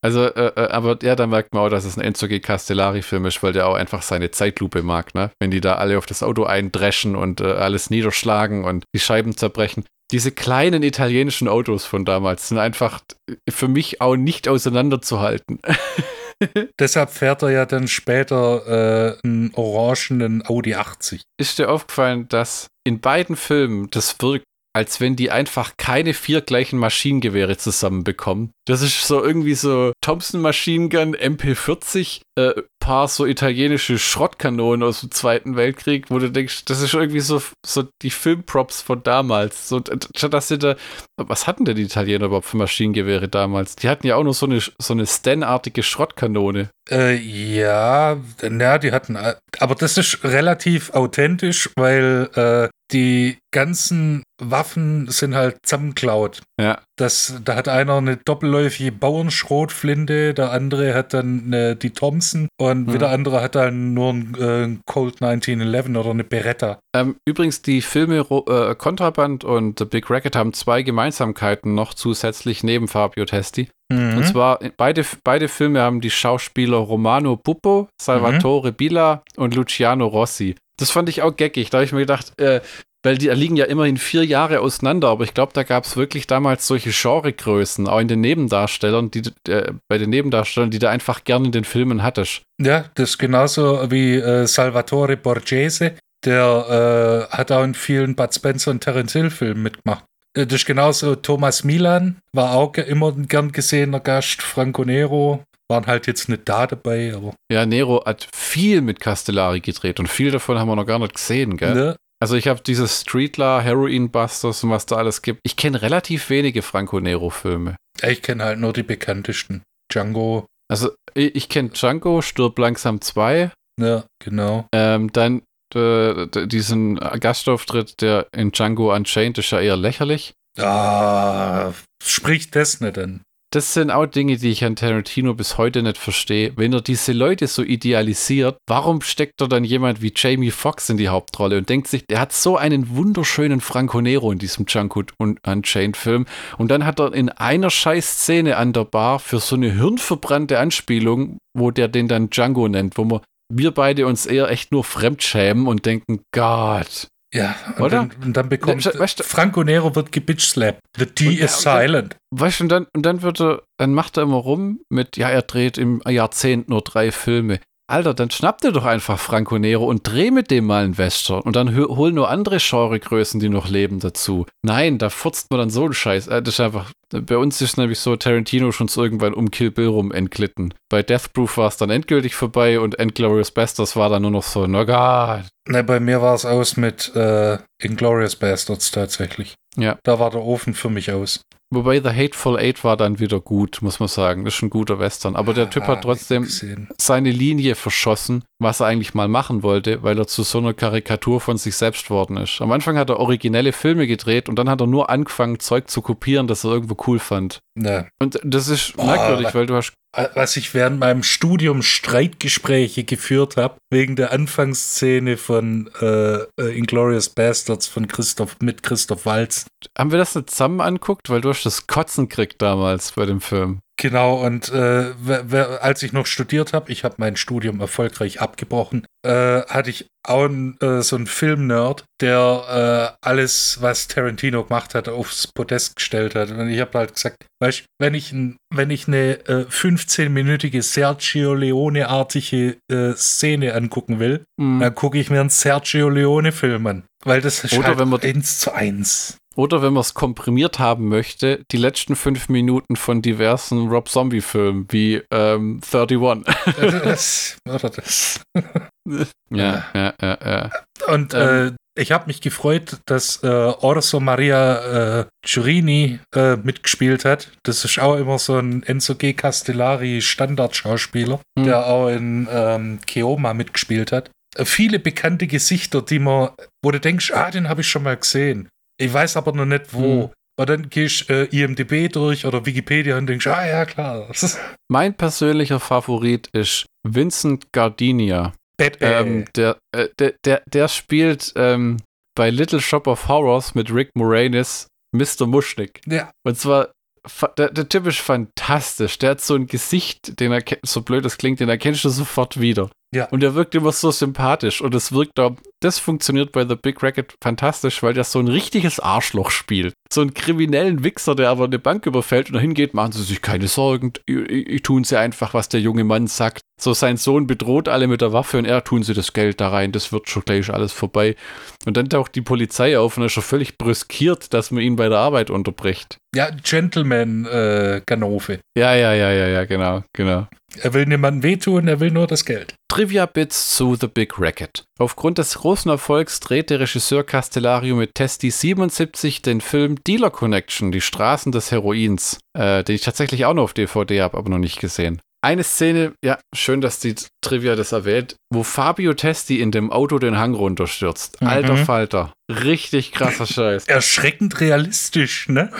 Also, äh, äh, aber ja, da merkt man auch, dass es ein Enzo G. Castellari-Film ist, weil der auch einfach seine Zeitlupe mag, ne? Wenn die da alle auf das Auto eindreschen und äh, alles niederschlagen und die Scheiben zerbrechen. Diese kleinen italienischen Autos von damals sind einfach für mich auch nicht auseinanderzuhalten. Deshalb fährt er ja dann später äh, einen orangenen Audi 80. Ist dir aufgefallen, dass in beiden Filmen das wirkt als wenn die einfach keine vier gleichen Maschinengewehre zusammenbekommen. Das ist so irgendwie so Thompson Machine Gun MP40, äh, paar so italienische Schrottkanonen aus dem Zweiten Weltkrieg, wo du denkst, das ist irgendwie so, so die Filmprops von damals. So, dass sie da, was hatten denn die Italiener überhaupt für Maschinengewehre damals? Die hatten ja auch nur so eine, so eine Stan-artige Schrottkanone. Äh, ja, na, die hatten, aber das ist relativ authentisch, weil äh, die ganzen Waffen sind halt zusammenklaut. Ja. Das, da hat einer eine doppelläufige Bauernschrotflinte, der andere hat dann eine, die Thompson und mhm. wieder andere hat dann nur ein äh, Colt 1911 oder eine Beretta. Ähm, übrigens, die Filme äh, Kontraband und The Big Racket haben zwei Gemeinsamkeiten noch zusätzlich neben Fabio Testi. Mhm. Und zwar, beide, beide Filme haben die Schauspieler Romano Puppo, Salvatore mhm. Bila und Luciano Rossi. Das fand ich auch geckig. Da habe ich mir gedacht, äh, weil die liegen ja immerhin vier Jahre auseinander, aber ich glaube, da gab es wirklich damals solche Genregrößen, auch in den Nebendarstellern, die äh, bei den Nebendarstellern, die du einfach gerne in den Filmen hattest. Ja, das ist genauso wie äh, Salvatore Borghese, der äh, hat auch in vielen Bud Spencer und Terence Hill Filmen mitgemacht. Äh, das ist genauso Thomas Milan, war auch immer ein gern gesehener Gast, Franco Nero, waren halt jetzt nicht da dabei, aber. Ja, Nero hat viel mit Castellari gedreht und viel davon haben wir noch gar nicht gesehen, gell? Ne? Also ich habe dieses Streetler, Heroin Busters und was da alles gibt. Ich kenne relativ wenige Franco Nero-Filme. Ich kenne halt nur die bekanntesten. Django. Also ich, ich kenne Django, Stirb langsam 2. Ja, genau. Ähm, dann äh, diesen Gastauftritt, der in Django Unchained ist ja eher lächerlich. Ah, spricht das nicht denn? Das sind auch Dinge, die ich an Tarantino bis heute nicht verstehe. Wenn er diese Leute so idealisiert, warum steckt er dann jemand wie Jamie Foxx in die Hauptrolle und denkt sich, der hat so einen wunderschönen Franco Nero in diesem Junkwood und Unchained-Film und dann hat er in einer scheiß Szene an der Bar für so eine hirnverbrannte Anspielung, wo der den dann Django nennt, wo wir, wir beide uns eher echt nur fremdschämen und denken, Gott, ja, und Oder? Dann, und dann bekommt weißt du, Franco Nero wird gebitchslappt. The D is dann, silent. Weißt du, und dann, und dann wird er, dann macht er immer rum mit, ja, er dreht im Jahrzehnt nur drei Filme. Alter, dann schnapp dir doch einfach Franco Nero und dreh mit dem mal einen Western und dann hol nur andere Genregrößen, die noch leben, dazu. Nein, da furzt man dann so einen Scheiß. Äh, das ist einfach, bei uns ist nämlich so Tarantino schon so irgendwann um Kill Bill rum entglitten. Bei Death Proof war es dann endgültig vorbei und Endglorious Bastards war dann nur noch so, na Gott. Ne, bei mir war es aus mit äh, Inglorious Bastards tatsächlich. Ja. Da war der Ofen für mich aus. Wobei The Hateful Eight war dann wieder gut, muss man sagen. Das ist ein guter Western. Aber der Typ ah, hat trotzdem seine Linie verschossen, was er eigentlich mal machen wollte, weil er zu so einer Karikatur von sich selbst worden ist. Am Anfang hat er originelle Filme gedreht und dann hat er nur angefangen, Zeug zu kopieren, das er irgendwo cool fand. Ja. Und das ist oh, merkwürdig, weil du hast was ich während meinem Studium Streitgespräche geführt habe, wegen der Anfangsszene von äh, äh, Inglorious Bastards von Christoph mit Christoph Walz. Haben wir das nicht zusammen anguckt? Weil du hast das Kotzen kriegt damals bei dem Film. Genau, und äh, als ich noch studiert habe, ich habe mein Studium erfolgreich abgebrochen, äh, hatte ich auch einen, äh, so einen Film-Nerd, der äh, alles, was Tarantino gemacht hat, aufs Podest gestellt hat. Und ich habe halt gesagt, weißt wenn ich, wenn ich eine 15-minütige äh, Sergio Leone-artige äh, Szene angucken will, mhm. dann gucke ich mir einen Sergio Leone-Film an. Weil das ist Oder halt wenn man eins zu eins. Oder wenn man es komprimiert haben möchte, die letzten fünf Minuten von diversen Rob Zombie-Filmen wie ähm, 31. das, das. ja, ja, ja, ja. Und ähm, äh, ich habe mich gefreut, dass äh, Orso Maria äh, Giurini äh, mitgespielt hat. Das ist auch immer so ein Enzo G. Castellari Standardschauspieler, hm. der auch in ähm, Keoma mitgespielt hat. Äh, viele bekannte Gesichter, die man, wo du denkst, ah, den habe ich schon mal gesehen. Ich weiß aber noch nicht wo. Hm. Und dann gehst äh, IMDB durch oder Wikipedia und denkst, ah ja, klar. mein persönlicher Favorit ist Vincent Gardenia. Ähm, der, äh, der, der, der spielt ähm, bei Little Shop of Horrors mit Rick Moranis Mr. Muschnick. Ja. Und zwar der, der Typ ist fantastisch. Der hat so ein Gesicht, den er, so blöd das klingt, den erkennst du sofort wieder. Ja. Und er wirkt immer so sympathisch. Und es wirkt da, das funktioniert bei The Big Racket fantastisch, weil der so ein richtiges Arschloch spielt. So einen kriminellen Wichser, der aber eine Bank überfällt und dahin geht, machen Sie sich keine Sorgen, tun Sie einfach, was der junge Mann sagt. So sein Sohn bedroht alle mit der Waffe und er tun Sie das Geld da rein, das wird schon gleich alles vorbei. Und dann taucht die Polizei auf und er ist schon völlig brüskiert, dass man ihn bei der Arbeit unterbricht. Ja, Gentleman-Ganove. Äh, ja, ja, ja, ja, ja, genau, genau. Er will niemandem wehtun, er will nur das Geld. Trivia-Bits zu The Big Racket. Aufgrund des großen Erfolgs dreht der Regisseur Castellario mit Testi 77 den Film Dealer Connection, die Straßen des Heroins, äh, den ich tatsächlich auch noch auf DVD habe, aber noch nicht gesehen eine Szene, ja, schön, dass die Trivia das erwähnt, wo Fabio Testi in dem Auto den Hang runterstürzt. Mhm. Alter Falter. Richtig krasser Scheiß. Erschreckend realistisch, ne?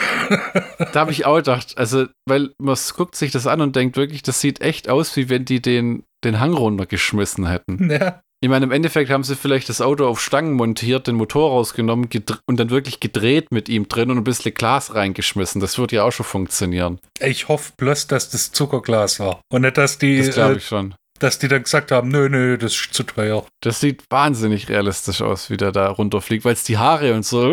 da habe ich auch gedacht, also, weil man guckt sich das an und denkt wirklich, das sieht echt aus, wie wenn die den, den Hang runtergeschmissen hätten. Ja. Ich meine, im Endeffekt haben sie vielleicht das Auto auf Stangen montiert, den Motor rausgenommen und dann wirklich gedreht mit ihm drin und ein bisschen Glas reingeschmissen. Das würde ja auch schon funktionieren. Ich hoffe bloß, dass das Zuckerglas war. Und nicht, dass die. Das glaube äh, ich schon. Dass die dann gesagt haben, nö, nö, das ist zu teuer. Das sieht wahnsinnig realistisch aus, wie der da runterfliegt, weil es die Haare und so.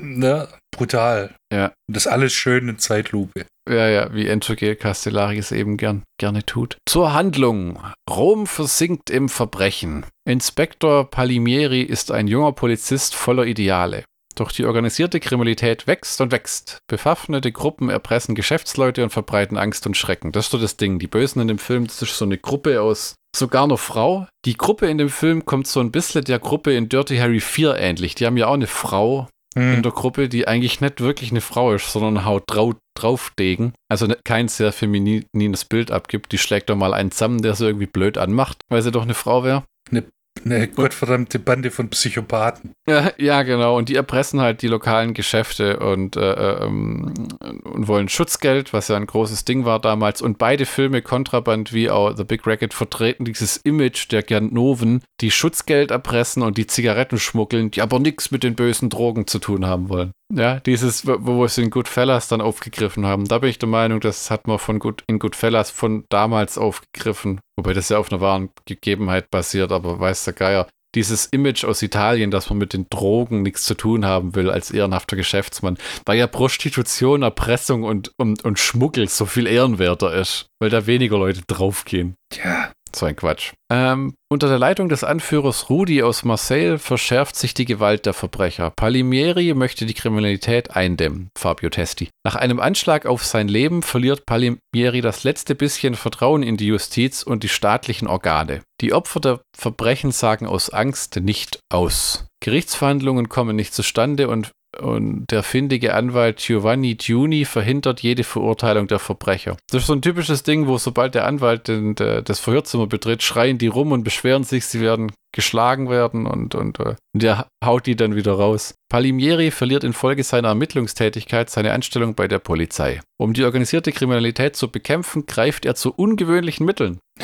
Ja, brutal. Ja. Und das alles schön in Zeitlupe. Ja, ja, wie Enrique Castellari es eben gern, gerne tut. Zur Handlung. Rom versinkt im Verbrechen. Inspektor Palimieri ist ein junger Polizist voller Ideale. Doch die organisierte Kriminalität wächst und wächst. Bewaffnete Gruppen erpressen Geschäftsleute und verbreiten Angst und Schrecken. Das ist so das Ding. Die Bösen in dem Film, das ist so eine Gruppe aus sogar einer Frau. Die Gruppe in dem Film kommt so ein bisschen der Gruppe in Dirty Harry 4 ähnlich. Die haben ja auch eine Frau, hm. in der Gruppe, die eigentlich nicht wirklich eine Frau ist, sondern haut drau draufdegen. Also kein sehr feminines Bild abgibt. Die schlägt doch mal einen zusammen, der sie irgendwie blöd anmacht, weil sie doch eine Frau wäre. Eine eine gottverdammte Bande von Psychopathen. Ja, ja, genau. Und die erpressen halt die lokalen Geschäfte und, äh, ähm, und wollen Schutzgeld, was ja ein großes Ding war damals. Und beide Filme, Kontraband wie auch The Big Racket, vertreten dieses Image der Ganoven, die Schutzgeld erpressen und die Zigaretten schmuggeln, die aber nichts mit den bösen Drogen zu tun haben wollen. Ja, dieses, wo es in Goodfellas dann aufgegriffen haben. Da bin ich der Meinung, das hat man von Good, in Goodfellas von damals aufgegriffen. Wobei das ja auf einer wahren Gegebenheit basiert, aber weiß der Geier. Dieses Image aus Italien, dass man mit den Drogen nichts zu tun haben will als ehrenhafter Geschäftsmann, weil ja Prostitution, Erpressung und, und, und Schmuggel so viel ehrenwerter ist, weil da weniger Leute draufgehen. Ja. So ein Quatsch. Ähm, unter der Leitung des Anführers Rudi aus Marseille verschärft sich die Gewalt der Verbrecher. Palimieri möchte die Kriminalität eindämmen, Fabio Testi. Nach einem Anschlag auf sein Leben verliert Palimieri das letzte bisschen Vertrauen in die Justiz und die staatlichen Organe. Die Opfer der Verbrechen sagen aus Angst nicht aus. Gerichtsverhandlungen kommen nicht zustande und und der findige Anwalt Giovanni Giuni verhindert jede Verurteilung der Verbrecher. Das ist so ein typisches Ding, wo sobald der Anwalt den, der, das Verhörzimmer betritt, schreien die rum und beschweren sich, sie werden geschlagen werden und, und uh, der haut die dann wieder raus. Palimieri verliert infolge seiner Ermittlungstätigkeit seine Anstellung bei der Polizei. Um die organisierte Kriminalität zu bekämpfen, greift er zu ungewöhnlichen Mitteln.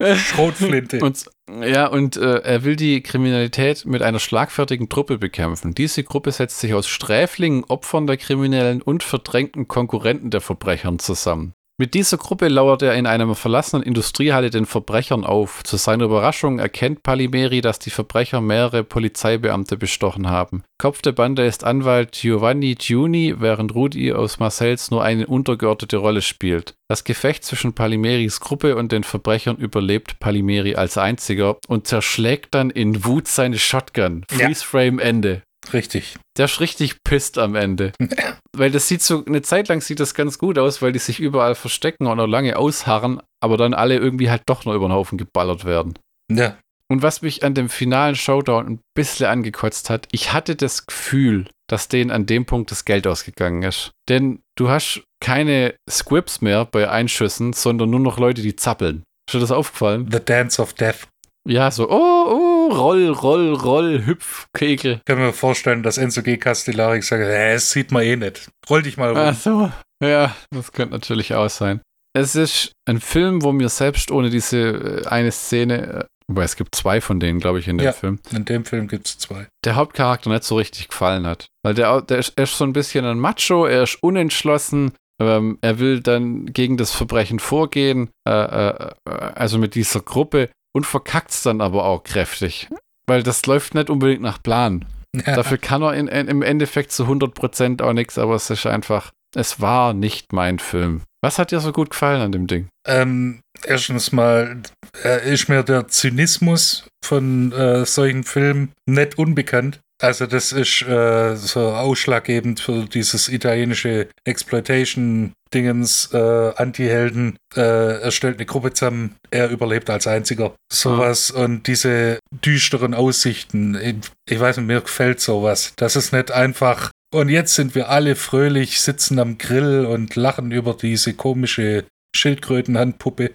Schrotflinte. Und, ja, und äh, er will die Kriminalität mit einer schlagfertigen Truppe bekämpfen. Diese Gruppe setzt sich aus Sträflingen, Opfern der Kriminellen und verdrängten Konkurrenten der Verbrechern zusammen. Mit dieser Gruppe lauert er in einer verlassenen Industriehalle den Verbrechern auf. Zu seiner Überraschung erkennt Palimeri, dass die Verbrecher mehrere Polizeibeamte bestochen haben. Kopf der Bande ist Anwalt Giovanni Giuni, während Rudi aus Marcells nur eine untergeordnete Rolle spielt. Das Gefecht zwischen Palimeris Gruppe und den Verbrechern überlebt Palimeri als einziger und zerschlägt dann in Wut seine Shotgun. Freeze Frame Ende. Richtig. Der ist richtig pisst am Ende. weil das sieht so, eine Zeit lang sieht das ganz gut aus, weil die sich überall verstecken und noch lange ausharren, aber dann alle irgendwie halt doch noch über den Haufen geballert werden. Ja. Und was mich an dem finalen Showdown ein bisschen angekotzt hat, ich hatte das Gefühl, dass denen an dem Punkt das Geld ausgegangen ist. Denn du hast keine Squibs mehr bei Einschüssen, sondern nur noch Leute, die zappeln. Ist dir das aufgefallen? The Dance of Death. Ja, so, oh, oh, roll, roll, roll, hüpf, Kegel. Ich kann mir vorstellen, dass Enzo G. Castellari sagt, äh, das sieht man eh nicht. Roll dich mal rum. Ach so, ja, das könnte natürlich auch sein. Es ist ein Film, wo mir selbst ohne diese äh, eine Szene Wobei es gibt zwei von denen, glaube ich, in dem Ja. Film. In dem Film gibt es zwei. Der Hauptcharakter nicht so richtig gefallen hat. Weil der, der ist, er ist so ein bisschen ein Macho, er ist unentschlossen, ähm, er will dann gegen das Verbrechen vorgehen, äh, äh, äh, also mit dieser Gruppe und verkackt es dann aber auch kräftig. Weil das läuft nicht unbedingt nach Plan. Dafür kann er in, in, im Endeffekt zu 100% auch nichts, aber es ist einfach, es war nicht mein Film. Was hat dir so gut gefallen an dem Ding? Ähm, erstens mal äh, ist mir der Zynismus von äh, solchen Filmen nicht unbekannt. Also das ist äh, so ausschlaggebend für dieses italienische Exploitation-Dingens, äh, Anti-Helden. Äh, er stellt eine Gruppe zusammen, er überlebt als einziger. Sowas und diese düsteren Aussichten. Ich, ich weiß nicht, mir gefällt sowas. Das ist nicht einfach und jetzt sind wir alle fröhlich, sitzen am Grill und lachen über diese komische Schildkrötenhandpuppe.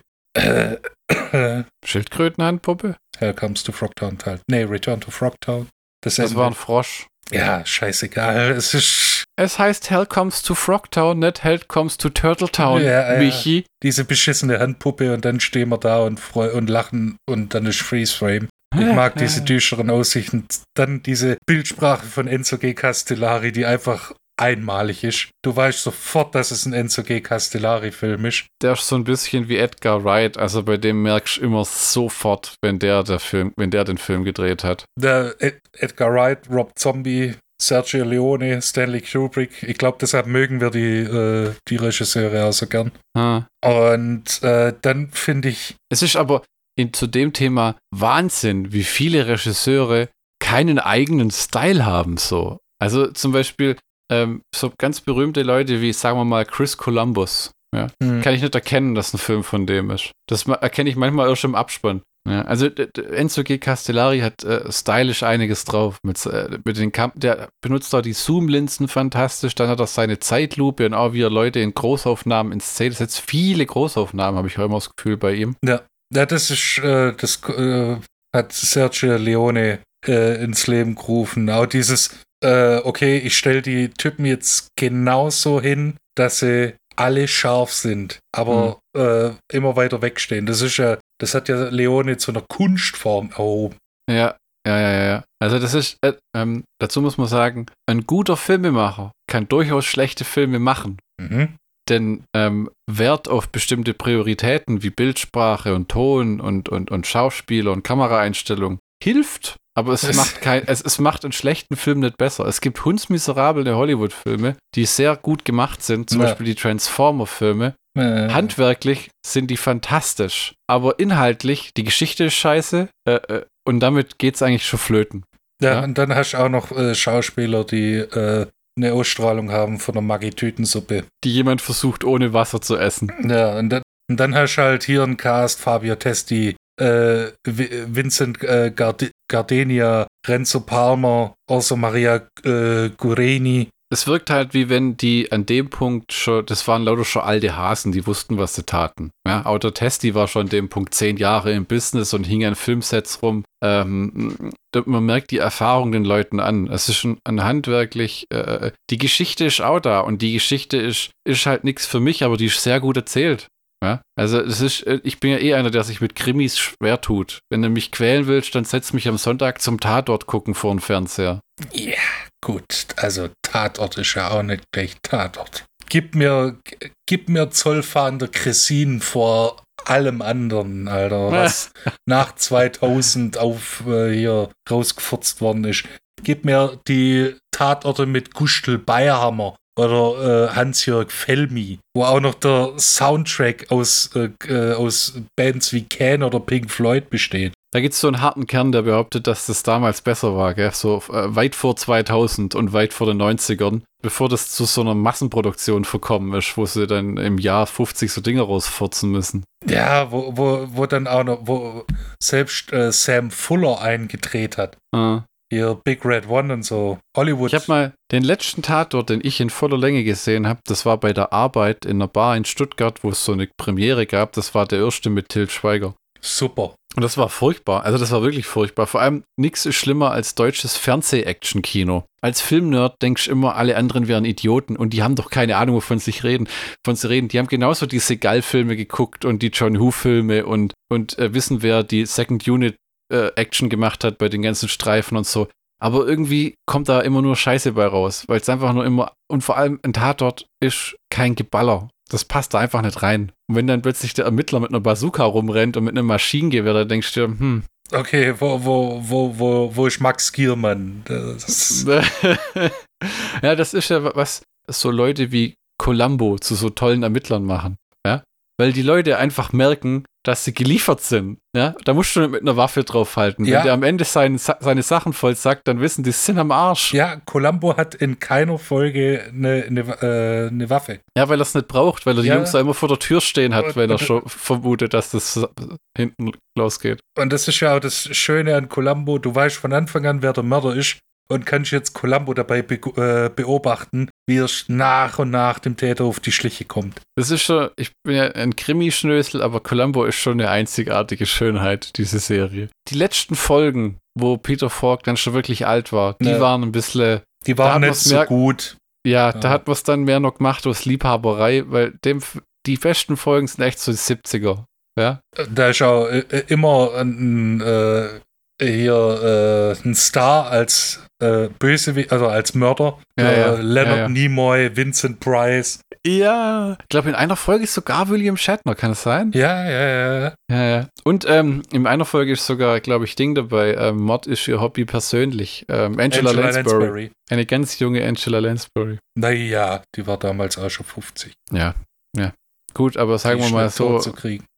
Schildkrötenhandpuppe? Here comes to Frogtown halt. Nee, Return to Frogtown. Das, Das war ein Frosch. ja, scheißegal. Es ist Es heißt Hell comes to Frogtown, nicht Hell comes to Turtletown, Ja, ja. Michi. diese beschissene Handpuppe und dann stehen wir da und, und lachen und dann ist Freeze Frame. Ich mag diese düsteren Aussichten. Dann diese Bildsprache von Enzo G. Castellari, die einfach einmalig ist. Du weißt sofort, dass es ein Enzo G. Castellari-Film ist. Der ist so ein bisschen wie Edgar Wright, also bei dem merkst du immer sofort, wenn der, der Film, wenn der den Film gedreht hat. Der Ed Edgar Wright, Rob Zombie, Sergio Leone, Stanley Kubrick. Ich glaube, deshalb mögen wir die, äh, die Regisseure auch so gern. Ah. Und äh, dann finde ich, Es ist aber in, zu dem Thema Wahnsinn, wie viele Regisseure keinen eigenen Style haben, so. Also zum Beispiel ähm, so ganz berühmte Leute wie, sagen wir mal, Chris Columbus. Ja. hm, Kann ich nicht erkennen, dass ein Film von dem ist. Das erkenne ich manchmal erst im Abspann. Ja, also Enzo G. Castellari hat äh, stylisch einiges drauf. Mit, äh, mit den Kam der benutzt da die Zoom-Linsen fantastisch, dann hat er seine Zeitlupe und auch wie er Leute in Großaufnahmen ins Szene setzt. Viele Großaufnahmen habe ich auch immer das Gefühl bei ihm. ja, ja, das ist, äh, das äh, hat Sergio Leone äh, ins Leben gerufen. Auch dieses, äh, okay, ich stelle die Typen jetzt genauso hin, dass sie alle scharf sind, aber äh, immer weiter wegstehen. Das ist ja, das hat ja Leone zu einer Kunstform erhoben. Ja, ja, ja, ja, ja. Also das ist, äh, ähm, dazu muss man sagen, ein guter Filmemacher kann durchaus schlechte Filme machen. Mhm. Denn ähm, Wert auf bestimmte Prioritäten wie Bildsprache und Ton und, und, und Schauspieler und Kameraeinstellung hilft, aber es Es- macht kein, es, es macht einen schlechten Film nicht besser. Es gibt hundsmiserable Hollywood-Filme, die sehr gut gemacht sind, zum Ja. Beispiel die Transformer-Filme. Äh, Handwerklich sind die fantastisch, aber inhaltlich, die Geschichte ist scheiße äh, äh, und damit geht's eigentlich schon flöten. Ja, Ja. und dann hast du auch noch äh, Schauspieler, die äh, eine Ausstrahlung haben von der Maggi-Tütensuppe. Die jemand versucht, ohne Wasser zu essen. Ja, und dann, und dann hast du halt hier einen Cast, Fabio Testi, äh, Vi- Vincent äh, Gard Gardenia, Renzo Palmer, Orso Maria äh, Gureni. Es wirkt halt wie wenn die an dem Punkt schon, das waren lauter schon alte Hasen, die wussten, was sie taten. Ja, Autor Testi war schon an dem Punkt zehn Jahre im Business und hing an Filmsets rum. Ähm, man merkt die Erfahrung den Leuten an. Es ist schon ein handwerklich, äh, die Geschichte ist auch da und die Geschichte ist, ist halt nichts für mich, aber die ist sehr gut erzählt. Ja, also es ist, äh, ich bin ja eh einer, der sich mit Krimis schwer tut. Wenn du mich quälen willst, dann setz mich am Sonntag zum Tatort gucken vor den Fernseher. Ja, gut, also Tatort ist ja auch nicht gleich Tatort. Gib mir, gib mir Zollfahnder Cressin vor allem anderen, Alter, was nach 2000 auf äh, hier rausgefurzt worden ist. Gib mir die Tatorte mit Gustl Bayerhammer oder äh, Hans-Jörg Felmi, wo auch noch der Soundtrack aus, äh, äh, aus Bands wie Can oder Pink Floyd besteht. Da gibt es so einen harten Kern, der behauptet, dass das damals besser war, gell? so äh, weit vor 2000 und weit vor den 90ern, bevor das zu so einer Massenproduktion verkommen ist, wo sie dann im Jahr 50 so Dinge rausfurzen müssen. Ja, wo, wo, wo dann auch noch, wo selbst äh, Sam Fuller eingedreht hat. Äh. Hier Big Red One und so. Hollywood. Ich habe mal den letzten Tatort, den ich in voller Länge gesehen habe, das war bei der Arbeit in einer Bar in Stuttgart, wo es so eine Premiere gab. Das war der erste mit Til Schweiger. Super. Und das war furchtbar. Also das war wirklich furchtbar. Vor allem nichts ist schlimmer als deutsches Fernseh-Action-Kino. Als Filmnerd denkst du immer, alle anderen wären Idioten und die haben doch keine Ahnung, wovon sie reden. Von sie reden. Die haben genauso die Seagal-Filme geguckt und die John Who-Filme und, und äh, wissen, wer die Second Unit äh, Action gemacht hat bei den ganzen Streifen und so. Aber irgendwie kommt da immer nur Scheiße bei raus, weil es einfach nur immer, und vor allem ein Tatort ist kein Geballer. Das passt da einfach nicht rein. Und wenn dann plötzlich der Ermittler mit einer Bazooka rumrennt und mit einem Maschinengewehr, da denkst du dir, hm. Okay, wo, wo, wo, wo, wo ist Max Giermann? Das ja, das ist ja was so Leute wie Columbo zu so tollen Ermittlern machen. Ja? Weil die Leute einfach merken, dass sie geliefert sind. Ja? Da musst du mit einer Waffe draufhalten. Ja. Wenn der am Ende sein, seine Sachen voll sagt, dann wissen die, sind am Arsch. Ja, Columbo hat in keiner Folge eine, eine, äh, eine Waffe. Ja, weil er es nicht braucht, weil er die Ja. Jungs da immer vor der Tür stehen hat, wenn er schon vermutet, dass das hinten losgeht. Und das ist ja auch das Schöne an Columbo. Du weißt von Anfang an, wer der Mörder ist und kannst jetzt Columbo dabei be äh, beobachten, wie er nach und nach dem Täter auf die Schliche kommt. Das ist schon, ich bin ja ein Krimi-Schnösel, aber Columbo ist schon eine einzigartige Schönheit, diese Serie. Die letzten Folgen, wo Peter Falk dann schon wirklich alt war, die Ja. waren ein bisschen, Die waren nicht so gut. ja, Ja. da hat man es dann mehr noch gemacht aus Liebhaberei, weil dem, die besten Folgen sind echt so die 70er. Ja, Da ist auch äh, äh, immer ein, äh, hier äh, ein Star als äh, Bösewicht, also als Mörder. Ja, äh, ja. Leonard Ja. Nimoy, Vincent Price. ja. Ich glaube, in einer Folge ist sogar William Shatner, kann es sein? Ja, ja, ja. Und ähm, in einer Folge ist sogar, glaube ich, Ding dabei. Ähm, Mord ist ihr Hobby persönlich. Ähm, Angela, Lansbury. Eine ganz junge Angela Lansbury. Naja, die war damals auch schon 50. Ja, ja. Gut, aber sagen wir mal so.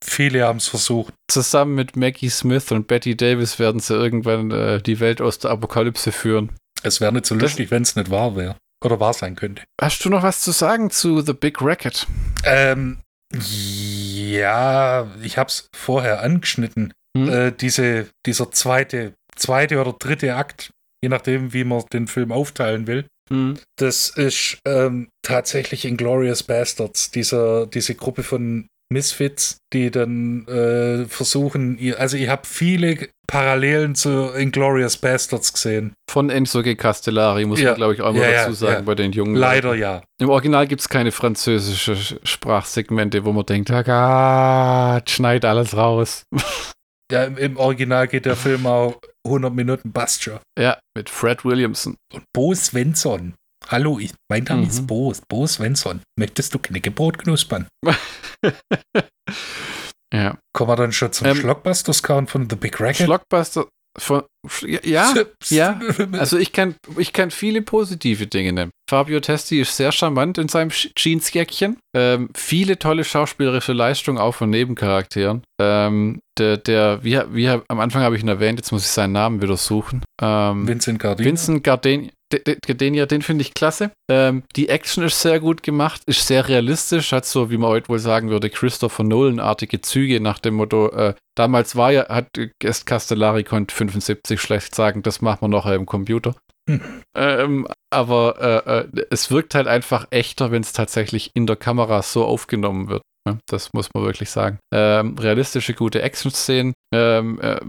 Viele haben es versucht. zusammen mit Maggie Smith und Betty Davis werden sie irgendwann äh, die Welt aus der Apokalypse führen. Es wäre nicht so lustig, wenn es nicht wahr wäre. Oder wahr sein könnte. Hast du noch was zu sagen zu The Big Racket? Ähm, ja, ich habe es vorher angeschnitten. Hm? Äh, diese, dieser zweite, zweite oder dritte Akt, je nachdem, wie man den Film aufteilen will. Hm. Das ist ähm, tatsächlich Inglorious Bastards, dieser, diese Gruppe von Misfits, die dann äh, versuchen, ihr, also ich habe viele Parallelen zu Inglorious Bastards gesehen. Von Enzo G. Castellari, muss Ja. man, glaube ich, auch mal Ja, ja, dazu sagen, ja. bei den jungen Leider Leuten. ja. Im Original gibt es keine französische Sch- Sprachsegmente, wo man denkt, ah schneid alles raus. ja. Im Original geht der Film auch 100 Minuten Bastia. ja, mit Fred Williamson. Und Bo Svensson. Hallo, ich, mein Name Mhm. ist Bo, Bo Svensson. Möchtest du Knäckebrot knuspern? ja. Kommen wir dann schon zum Ähm, Schlockbusters-Count von The Big Racket? Blockbuster von. Ja, ja. Also ich kann, ich kann viele positive Dinge nennen. Fabio Testi ist sehr charmant in seinem Jeansjäckchen. Ähm, viele tolle schauspielerische Leistungen auch von Nebencharakteren. Ähm, der, der, wie, wie am Anfang habe ich ihn erwähnt, jetzt muss ich seinen Namen wieder suchen. Ähm, Vincent Gardiner. Vincent Garden D- D- Gardenia, den finde ich klasse. Ähm, die Action ist sehr gut gemacht, ist sehr realistisch, hat so, wie man heute wohl sagen würde, Christopher Nolan-artige Züge nach dem Motto, äh, damals war ja, hat äh, erst Castellari konnte 75 schlecht sagen, das machen wir noch im Computer. Hm. Ähm, aber äh, äh, es wirkt halt einfach echter, wenn es tatsächlich in der Kamera so aufgenommen wird. Ne? Das muss man wirklich sagen. Ähm, realistische, gute Action-Szenen, ähm, äh,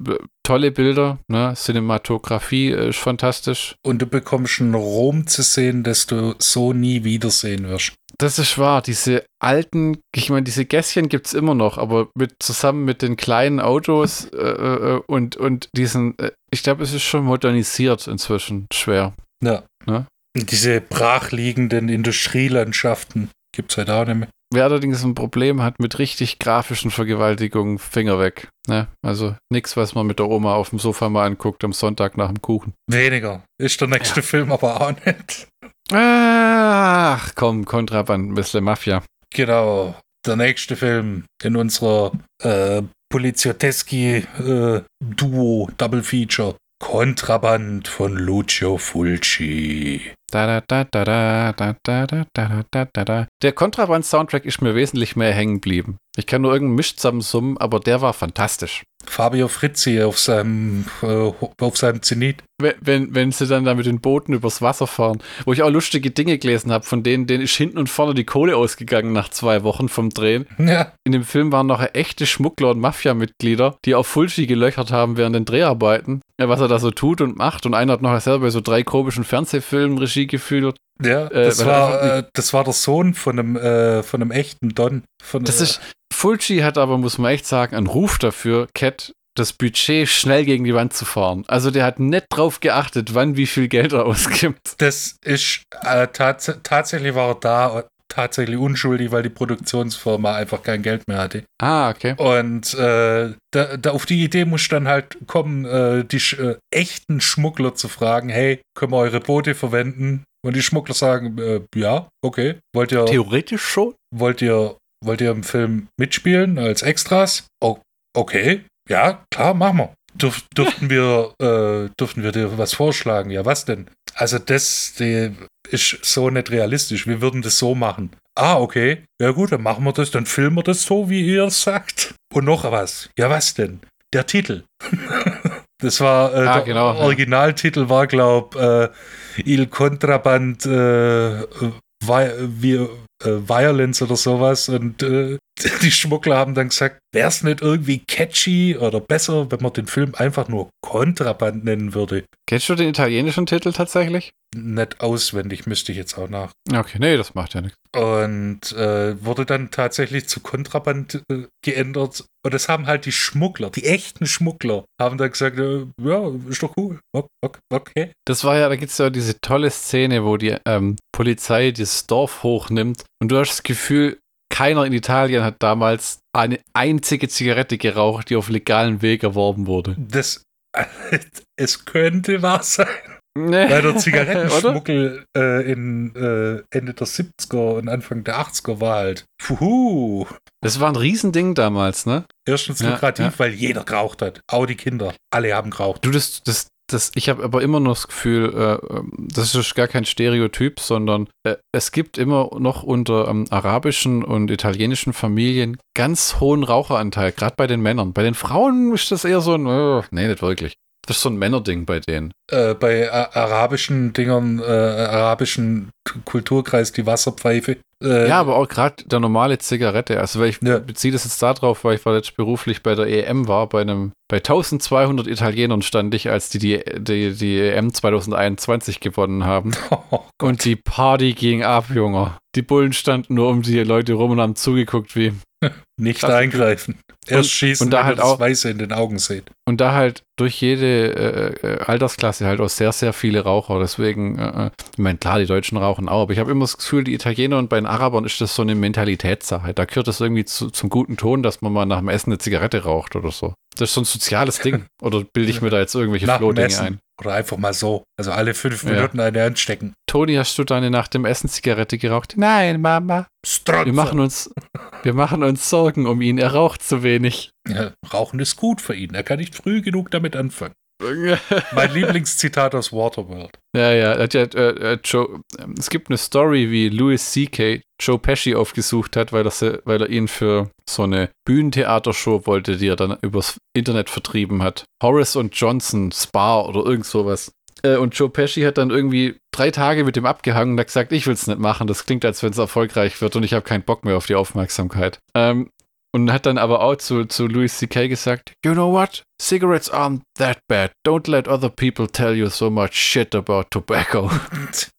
tolle Bilder, ne? Cinematografie äh, ist fantastisch. Und du bekommst einen Rom zu sehen, das du so nie wiedersehen wirst. Das ist wahr. Diese alten, ich meine, diese Gässchen gibt es immer noch, aber mit, zusammen mit den kleinen Autos äh, äh, und, und diesen, äh, ich glaube, es ist schon modernisiert inzwischen. Schwer. Ja. Ne? Diese brachliegenden Industrielandschaften gibt es heute auch nicht mehr. Wer allerdings ein Problem hat mit richtig grafischen Vergewaltigungen, Finger weg. Ne? Also nichts, was man mit der Oma auf dem Sofa mal anguckt am Sonntag nach dem Kuchen. Weniger. Ist der nächste Film aber auch nicht. Ach, komm, Kontraband, ein bisschen Mafia. Genau. Der nächste Film in unserer äh, Poliziotteschi-Duo Double Feature. Kontraband von Lucio Fulci. Der Kontraband-Soundtrack ist mir wesentlich mehr hängen geblieben. Ich kann nur irgendeinen Misch Mischzamsum, aber der war fantastisch. Fabio Frizzi auf seinem, äh, auf seinem Zenit. Wenn, wenn, wenn sie dann da mit den Booten übers Wasser fahren, wo ich auch lustige Dinge gelesen habe, von denen, denen ist hinten und vorne die Kohle ausgegangen nach zwei Wochen vom Drehen. Ja, In dem Film waren noch echte Schmuggler und Mafia-Mitglieder, die auf Fulci gelöchert haben während den Dreharbeiten, was er da so tut und macht. Und einer hat noch selber so drei komischen Fernsehfilmen Regie geführt. ja Äh, das, er war, äh, das war der Sohn von einem, äh, von einem echten Don. Von, Das äh, ist, Fulci hat aber, muss man echt sagen, einen Ruf dafür, Cat das Budget schnell gegen die Wand zu fahren. Also der hat nicht drauf geachtet, wann wie viel Geld er ausgibt. Das ist äh, tats tatsächlich war er da tatsächlich unschuldig, weil die Produktionsfirma einfach kein Geld mehr hatte. Ah, okay. Und äh, da, da auf die Idee muss dann halt kommen, äh, die äh, echten Schmuggler zu fragen, hey, können wir eure Boote verwenden? Und die Schmuggler sagen, äh, ja, okay. Wollt ihr, Theoretisch schon? wollt ihr, wollt ihr im Film mitspielen als Extras? Oh, okay, ja, klar, machen wir. Dürf, dürften wir, äh, dürften wir dir was vorschlagen? Ja, was denn? Also das die, ist so nicht realistisch. Wir würden das so machen. Ah, okay. Ja gut, dann machen wir das, dann filmen wir das so, wie ihr es sagt. Und noch was. Ja, was denn? Der Titel. das war, äh, Ah, der genau, ja. Originaltitel war, glaub, äh, Il Contraband äh, Vi Vi äh, Violence oder sowas. Und äh, die Schmuggler haben dann gesagt, wäre es nicht irgendwie catchy oder besser, wenn man den Film einfach nur Kontraband nennen würde. Kennst du den italienischen Titel tatsächlich? Nicht auswendig, müsste ich jetzt auch nach. Okay, nee, das macht ja nichts. Und äh, wurde dann tatsächlich zu Kontraband äh, geändert. Und das haben halt die Schmuggler, die echten Schmuggler, haben dann gesagt, äh, ja, ist doch cool. Ok- ok- Okay. Das war ja, da gibt es ja diese tolle Szene, wo die ähm, Polizei das Dorf hochnimmt und du hast das Gefühl, keiner in Italien hat damals eine einzige Zigarette geraucht, die auf legalen Weg erworben wurde. Das, es könnte wahr sein. Nee. Weil der? Zigarettenschmuggel äh, in äh, Ende der 70er und Anfang der 80er war halt, puhu, Das war ein Riesending damals, ne? erstens Ja, lukrativ, ja. weil jeder geraucht hat. Auch die Kinder. Alle haben geraucht. Du, das, das, das, ich habe aber immer noch das Gefühl, äh, ähm, das ist gar kein Stereotyp, sondern äh, es gibt immer noch unter ähm, arabischen und italienischen Familien ganz hohen Raucheranteil, gerade bei den Männern. Bei den Frauen ist das eher so ein, äh, nee, nicht wirklich. Das ist so ein Männerding bei denen. Äh, bei a- arabischen Dingern, äh, arabischen Kulturkreis, die Wasserpfeife. Äh, Ja, aber auch gerade der normale Zigarette. Also, weil ich Ja. beziehe das jetzt darauf, weil ich war jetzt beruflich bei der EM war, bei einem, bei 1200 Italienern stand ich, als die die, die, die EM 2021 gewonnen haben. Oh, Und die Party ging ab, Junge. Die Bullen standen nur um die Leute rum und haben zugeguckt, wie. nicht Krass. eingreifen. Erst schießen, und da halt auch- Weiße in den Augen seht. Und da halt durch jede äh, äh, Altersklasse halt auch sehr, sehr viele Raucher. Deswegen, äh, äh, ich meine, klar, die Deutschen rauchen auch, aber ich habe immer das Gefühl, die Italiener und bei den Arabern ist das so eine Mentalitätssache. Da gehört das irgendwie zu, zum guten Ton, dass man mal nach dem Essen eine Zigarette raucht oder so. Das ist so ein soziales Ding. Oder bilde ich mir da jetzt irgendwelche Flohdinge ein? Oder einfach mal so. Also alle fünf Ja. Minuten eine anstecken. Toni, hast du deine nach dem Essen Zigarette geraucht? Nein, Mama. Strotze. Wir machen uns, wir machen uns Sorgen um ihn. Er raucht zu wenig. Ja, Rauchen ist gut für ihn. Er kann nicht früh genug damit anfangen. Mein Lieblingszitat aus Waterworld. Ja, ja, hat ja äh, äh, Joe, es gibt eine Story, wie Louis C.K. Joe Pesci aufgesucht hat, weil er, se- weil er ihn für so eine Bühnentheatershow wollte, die er dann übers Internet vertrieben hat. Horace und Johnson, Spa oder irgend sowas. Äh, und Joe Pesci hat dann irgendwie drei Tage mit dem abgehangen und hat gesagt, ich will es nicht machen. Das klingt, als wenn es erfolgreich wird und ich habe keinen Bock mehr auf die Aufmerksamkeit. Ähm, und hat dann aber auch zu, zu Louis C.K. gesagt, You know what? Cigarettes aren't that bad. Don't let other people tell you so much shit about tobacco.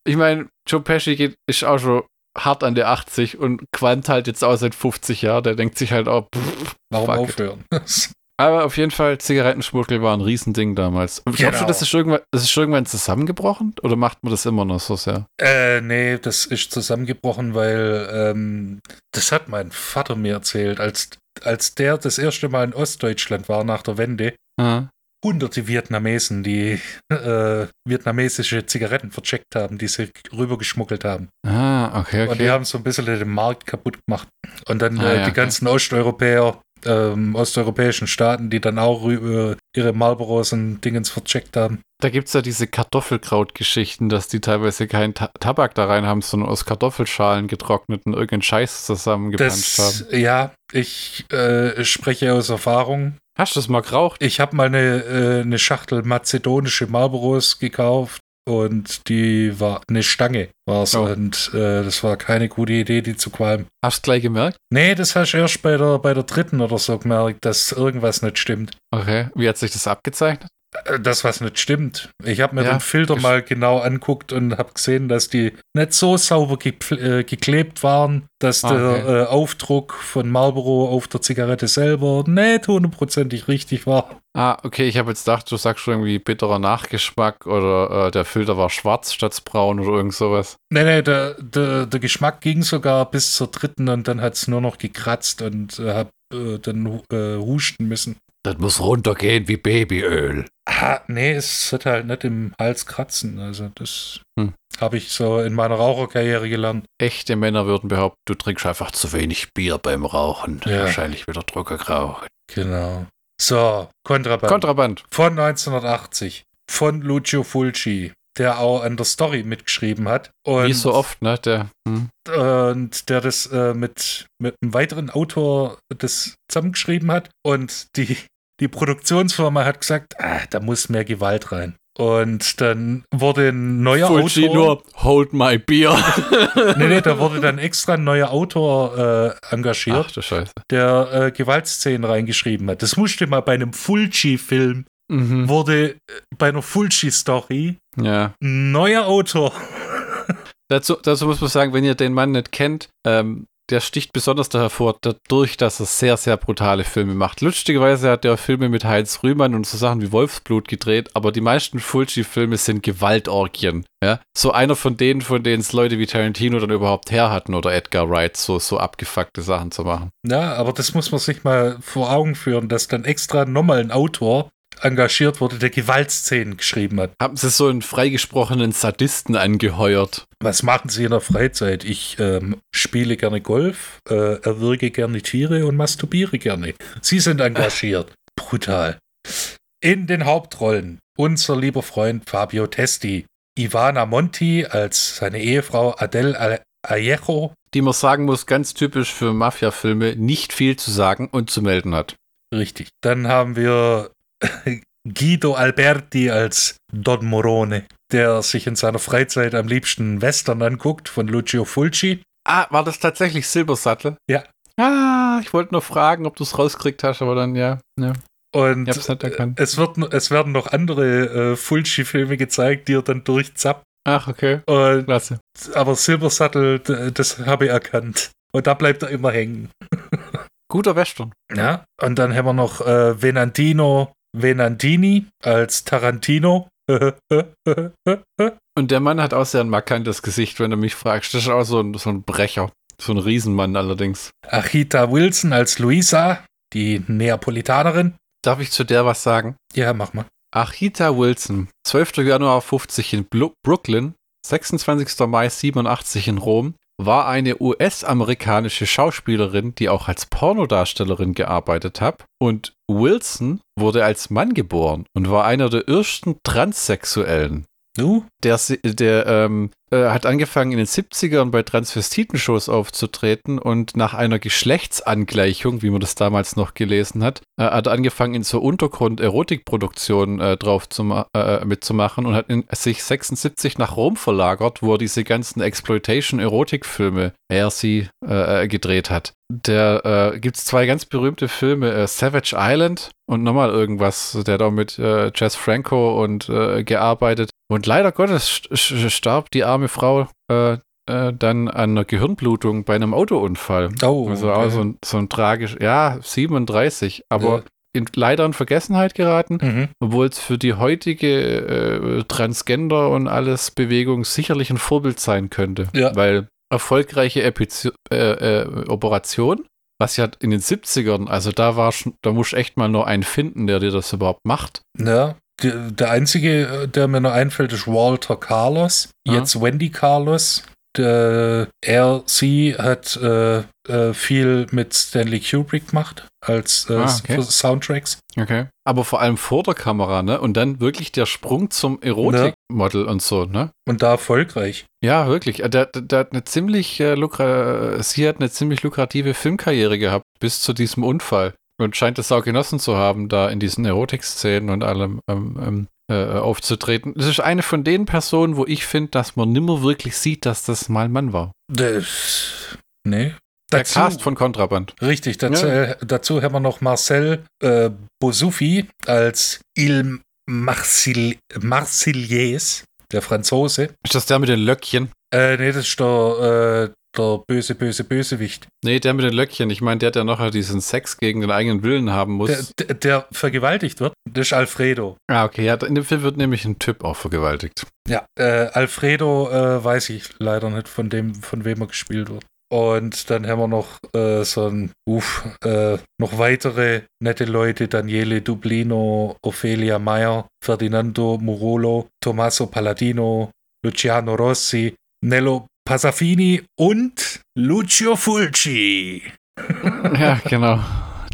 Ich meine, Joe Pesci geht, ist auch schon hart an der 80 und Quant halt jetzt auch seit 50 Jahren. Der denkt sich halt auch, pff. Warum aufhören? Aber auf jeden Fall, Zigarettenschmuggel war ein Riesending damals. Glaubst du, das ist, irgendwann, das ist irgendwann zusammengebrochen? Oder macht man das immer noch so sehr? äh, nee, das ist zusammengebrochen, weil ähm, das hat mein Vater mir erzählt, als, als der das erste Mal in Ostdeutschland war nach der Wende. Ah. Hunderte Vietnamesen, die äh, vietnamesische Zigaretten vercheckt haben, die sie rübergeschmuggelt haben. Ah, okay, Und die okay. haben so ein bisschen den Markt kaputt gemacht. Und dann Ah, äh, ja, die okay. ganzen Osteuropäer, ähm, osteuropäischen Staaten, die dann auch äh, ihre Marlboros und Dingens vercheckt haben. Da gibt es ja diese Kartoffelkraut-Geschichten, dass die teilweise keinen Ta Tabak da rein haben, sondern aus Kartoffelschalen getrockneten irgendeinen Scheiß zusammengepanscht haben. Ja, ich äh, spreche aus Erfahrung. Hast du das mal geraucht? Ich habe mal eine, äh, eine Schachtel mazedonische Marlboros gekauft und die war eine Stange war's Oh. und äh, das war keine gute Idee, die zu qualmen. Hast du gleich gemerkt? Nee, das hast du erst bei der, bei der dritten oder so gemerkt, dass irgendwas nicht stimmt. Okay. Wie hat sich das abgezeichnet? Äh, Das, was nicht stimmt. Ich habe mir Ja, den Filter mal genau anguckt und habe gesehen, dass die nicht so sauber äh, geklebt waren, dass Ah, der okay. äh, Aufdruck von Marlboro auf der Zigarette selber nicht hundertprozentig richtig war. Ah, okay, ich habe jetzt gedacht, du sagst schon irgendwie bitterer Nachgeschmack oder äh, der Filter war schwarz statt braun oder irgend sowas. Nee, nee, der, der, der Geschmack ging sogar bis zur dritten und dann hat es nur noch gekratzt und äh, hab äh, dann hu- äh, husten müssen. Das muss runtergehen wie Babyöl. Ah, nee, es wird halt nicht im Hals kratzen. Also das Hm. habe ich so in meiner Raucherkarriere gelernt. Echte Männer würden behaupten, du trinkst einfach zu wenig Bier beim Rauchen. Ja. Wahrscheinlich wieder Druckergrau. Genau. So, Kontraband. Kontraband. von 1980 von Lucio Fulci, der auch an der Story mitgeschrieben hat. Und, Wie so oft, ne? Der, hm. Und der das äh, mit, mit einem weiteren Autor das zusammengeschrieben hat. Und die, die Produktionsfirma hat gesagt, ah, da muss mehr Gewalt rein. Und dann wurde ein neuer Fulci Autor. nur, hold my beer. Nee, nee, da wurde dann extra ein neuer Autor äh, engagiert, Ach du Scheiße. der äh, Gewaltszenen reingeschrieben hat. Das musste mal bei einem Fulci-Film, Mhm. wurde äh, bei einer Fulci-Story Ja. ein neuer Autor. Dazu, dazu muss man sagen, wenn ihr den Mann nicht kennt, ähm, der sticht besonders da hervor, dadurch, dass er sehr, sehr brutale Filme macht. Lustigerweise hat er Filme mit Heinz Rühmann und so Sachen wie Wolfsblut gedreht, aber die meisten Fulci-Filme sind Gewaltorgien. Ja? So einer von denen, von denen es Leute wie Tarantino dann überhaupt her hatten oder Edgar Wright, so, so abgefuckte Sachen zu machen. Ja, aber das muss man sich mal vor Augen führen, dass dann extra nochmal ein Autor engagiert wurde, der Gewaltszenen geschrieben hat. Haben sie so einen freigesprochenen Sadisten angeheuert? Was machen Sie in der Freizeit? Ich ähm, spiele gerne Golf, äh, erwürge gerne Tiere und masturbiere gerne. Sie sind engagiert. Brutal. In den Hauptrollen unser lieber Freund Fabio Testi, Ivana Monti als seine Ehefrau Adele Aiejo, Die man sagen muss, ganz typisch für Mafia-Filme, nicht viel zu sagen und zu melden hat. richtig. Dann haben wir Guido Alberti als Don Morone, der sich in seiner Freizeit am liebsten Western anguckt von Lucio Fulci. Ah, war das tatsächlich Silbersattel? Ja. Ah, ich wollte nur fragen, ob du es rauskriegt hast, aber dann ja. ja. Und Ich hab's nicht erkannt. es, wird, es werden noch andere äh, Fulci-Filme gezeigt, die er dann durchzappt. Ach, okay. Und, Klasse. aber Silbersattel, das habe ich erkannt. Und da bleibt er immer hängen. Guter Western. Ja. Und dann haben wir noch äh, Venantino Venantini als Tarantino. Und der Mann hat auch sehr ein markantes Gesicht, wenn du mich fragst. Das ist auch so ein, so ein Brecher. So ein Riesenmann allerdings. Achita Wilson als Luisa, die Neapolitanerin. Darf ich zu der was sagen? Ja, mach mal. Achita Wilson, 12. Januar 50 in Brooklyn, 26. Mai 87 in Rom, war eine US-amerikanische Schauspielerin, die auch als Pornodarstellerin gearbeitet hat. Und Wilson wurde als Mann geboren und war einer der ersten Transsexuellen. Du? Der, der ähm, äh, hat angefangen in den 70ern bei Transvestitenshows aufzutreten und nach einer Geschlechtsangleichung, wie man das damals noch gelesen hat, äh, hat angefangen in so Untergrund-Erotikproduktionen äh, drauf zu ma- äh, mitzumachen und hat in, sich 76 nach Rom verlagert, wo er diese ganzen Exploitation-Erotikfilme er sie äh, äh, gedreht hat. Der äh, gibt es zwei ganz berühmte Filme, äh, Savage Island und nochmal irgendwas, der da mit äh, Jess Franco und äh, gearbeitet. Und leider Gottes st- st- starb die arme Frau äh, äh, dann an einer Gehirnblutung bei einem Autounfall. Oh, Also okay. so ein, so ein tragisch, ja, 37, aber Ja. in, leider in Vergessenheit geraten, Mhm. obwohl es für die heutige äh, Transgender und alles Bewegung sicherlich ein Vorbild sein könnte. Ja. Weil erfolgreiche Epizio äh, äh, Operation, was ja in den 70ern, also da war schon, da musst du echt mal nur einen finden, der dir das überhaupt macht. Ja, der, der einzige, äh, der mir noch einfällt, ist Walter Carlos. Ja. Jetzt Wendy Carlos. Der, er, sie hat äh, äh, viel mit Stanley Kubrick gemacht als äh, Ah, okay. Soundtracks. Okay. Aber vor allem vor der Kamera, ne? Und dann wirklich der Sprung zum Erotikmodel und so, ne? Und da erfolgreich. Ja, wirklich. Der, der, hat eine ziemlich äh, sie hat eine ziemlich lukrative Filmkarriere gehabt bis zu diesem Unfall und scheint es auch genossen zu haben, da in diesen Erotik-Szenen und allem ähm, ähm, äh, aufzutreten. Das ist eine von den Personen, wo ich finde, dass man nimmer wirklich sieht, dass das mal ein Mann war. Das, nee. Der Cast von Kontraband. Richtig, dazu, äh, dazu haben wir noch Marcel äh, Bosufi als Il Marsil Marsiliers, der Franzose. Ist das der mit den Löckchen? Äh, nee, das ist der, äh, der böse, böse Bösewicht. Nee, der mit den Löckchen. Ich meine, der, der nachher diesen Sex gegen den eigenen Willen haben muss. Der, der, der vergewaltigt wird, das ist Alfredo. ah, okay. Ja, in dem Film wird nämlich ein Typ auch vergewaltigt. Ja, äh, Alfredo äh, weiß ich leider nicht, von dem, von wem er gespielt wird. Und dann haben wir noch äh, so ein, uff, äh, noch weitere nette Leute, Daniele Dublino, Ophelia Meyer, Ferdinando Murolo, Tommaso Palladino, Luciano Rossi, Nello Pasafini und Lucio Fulci. ja, genau.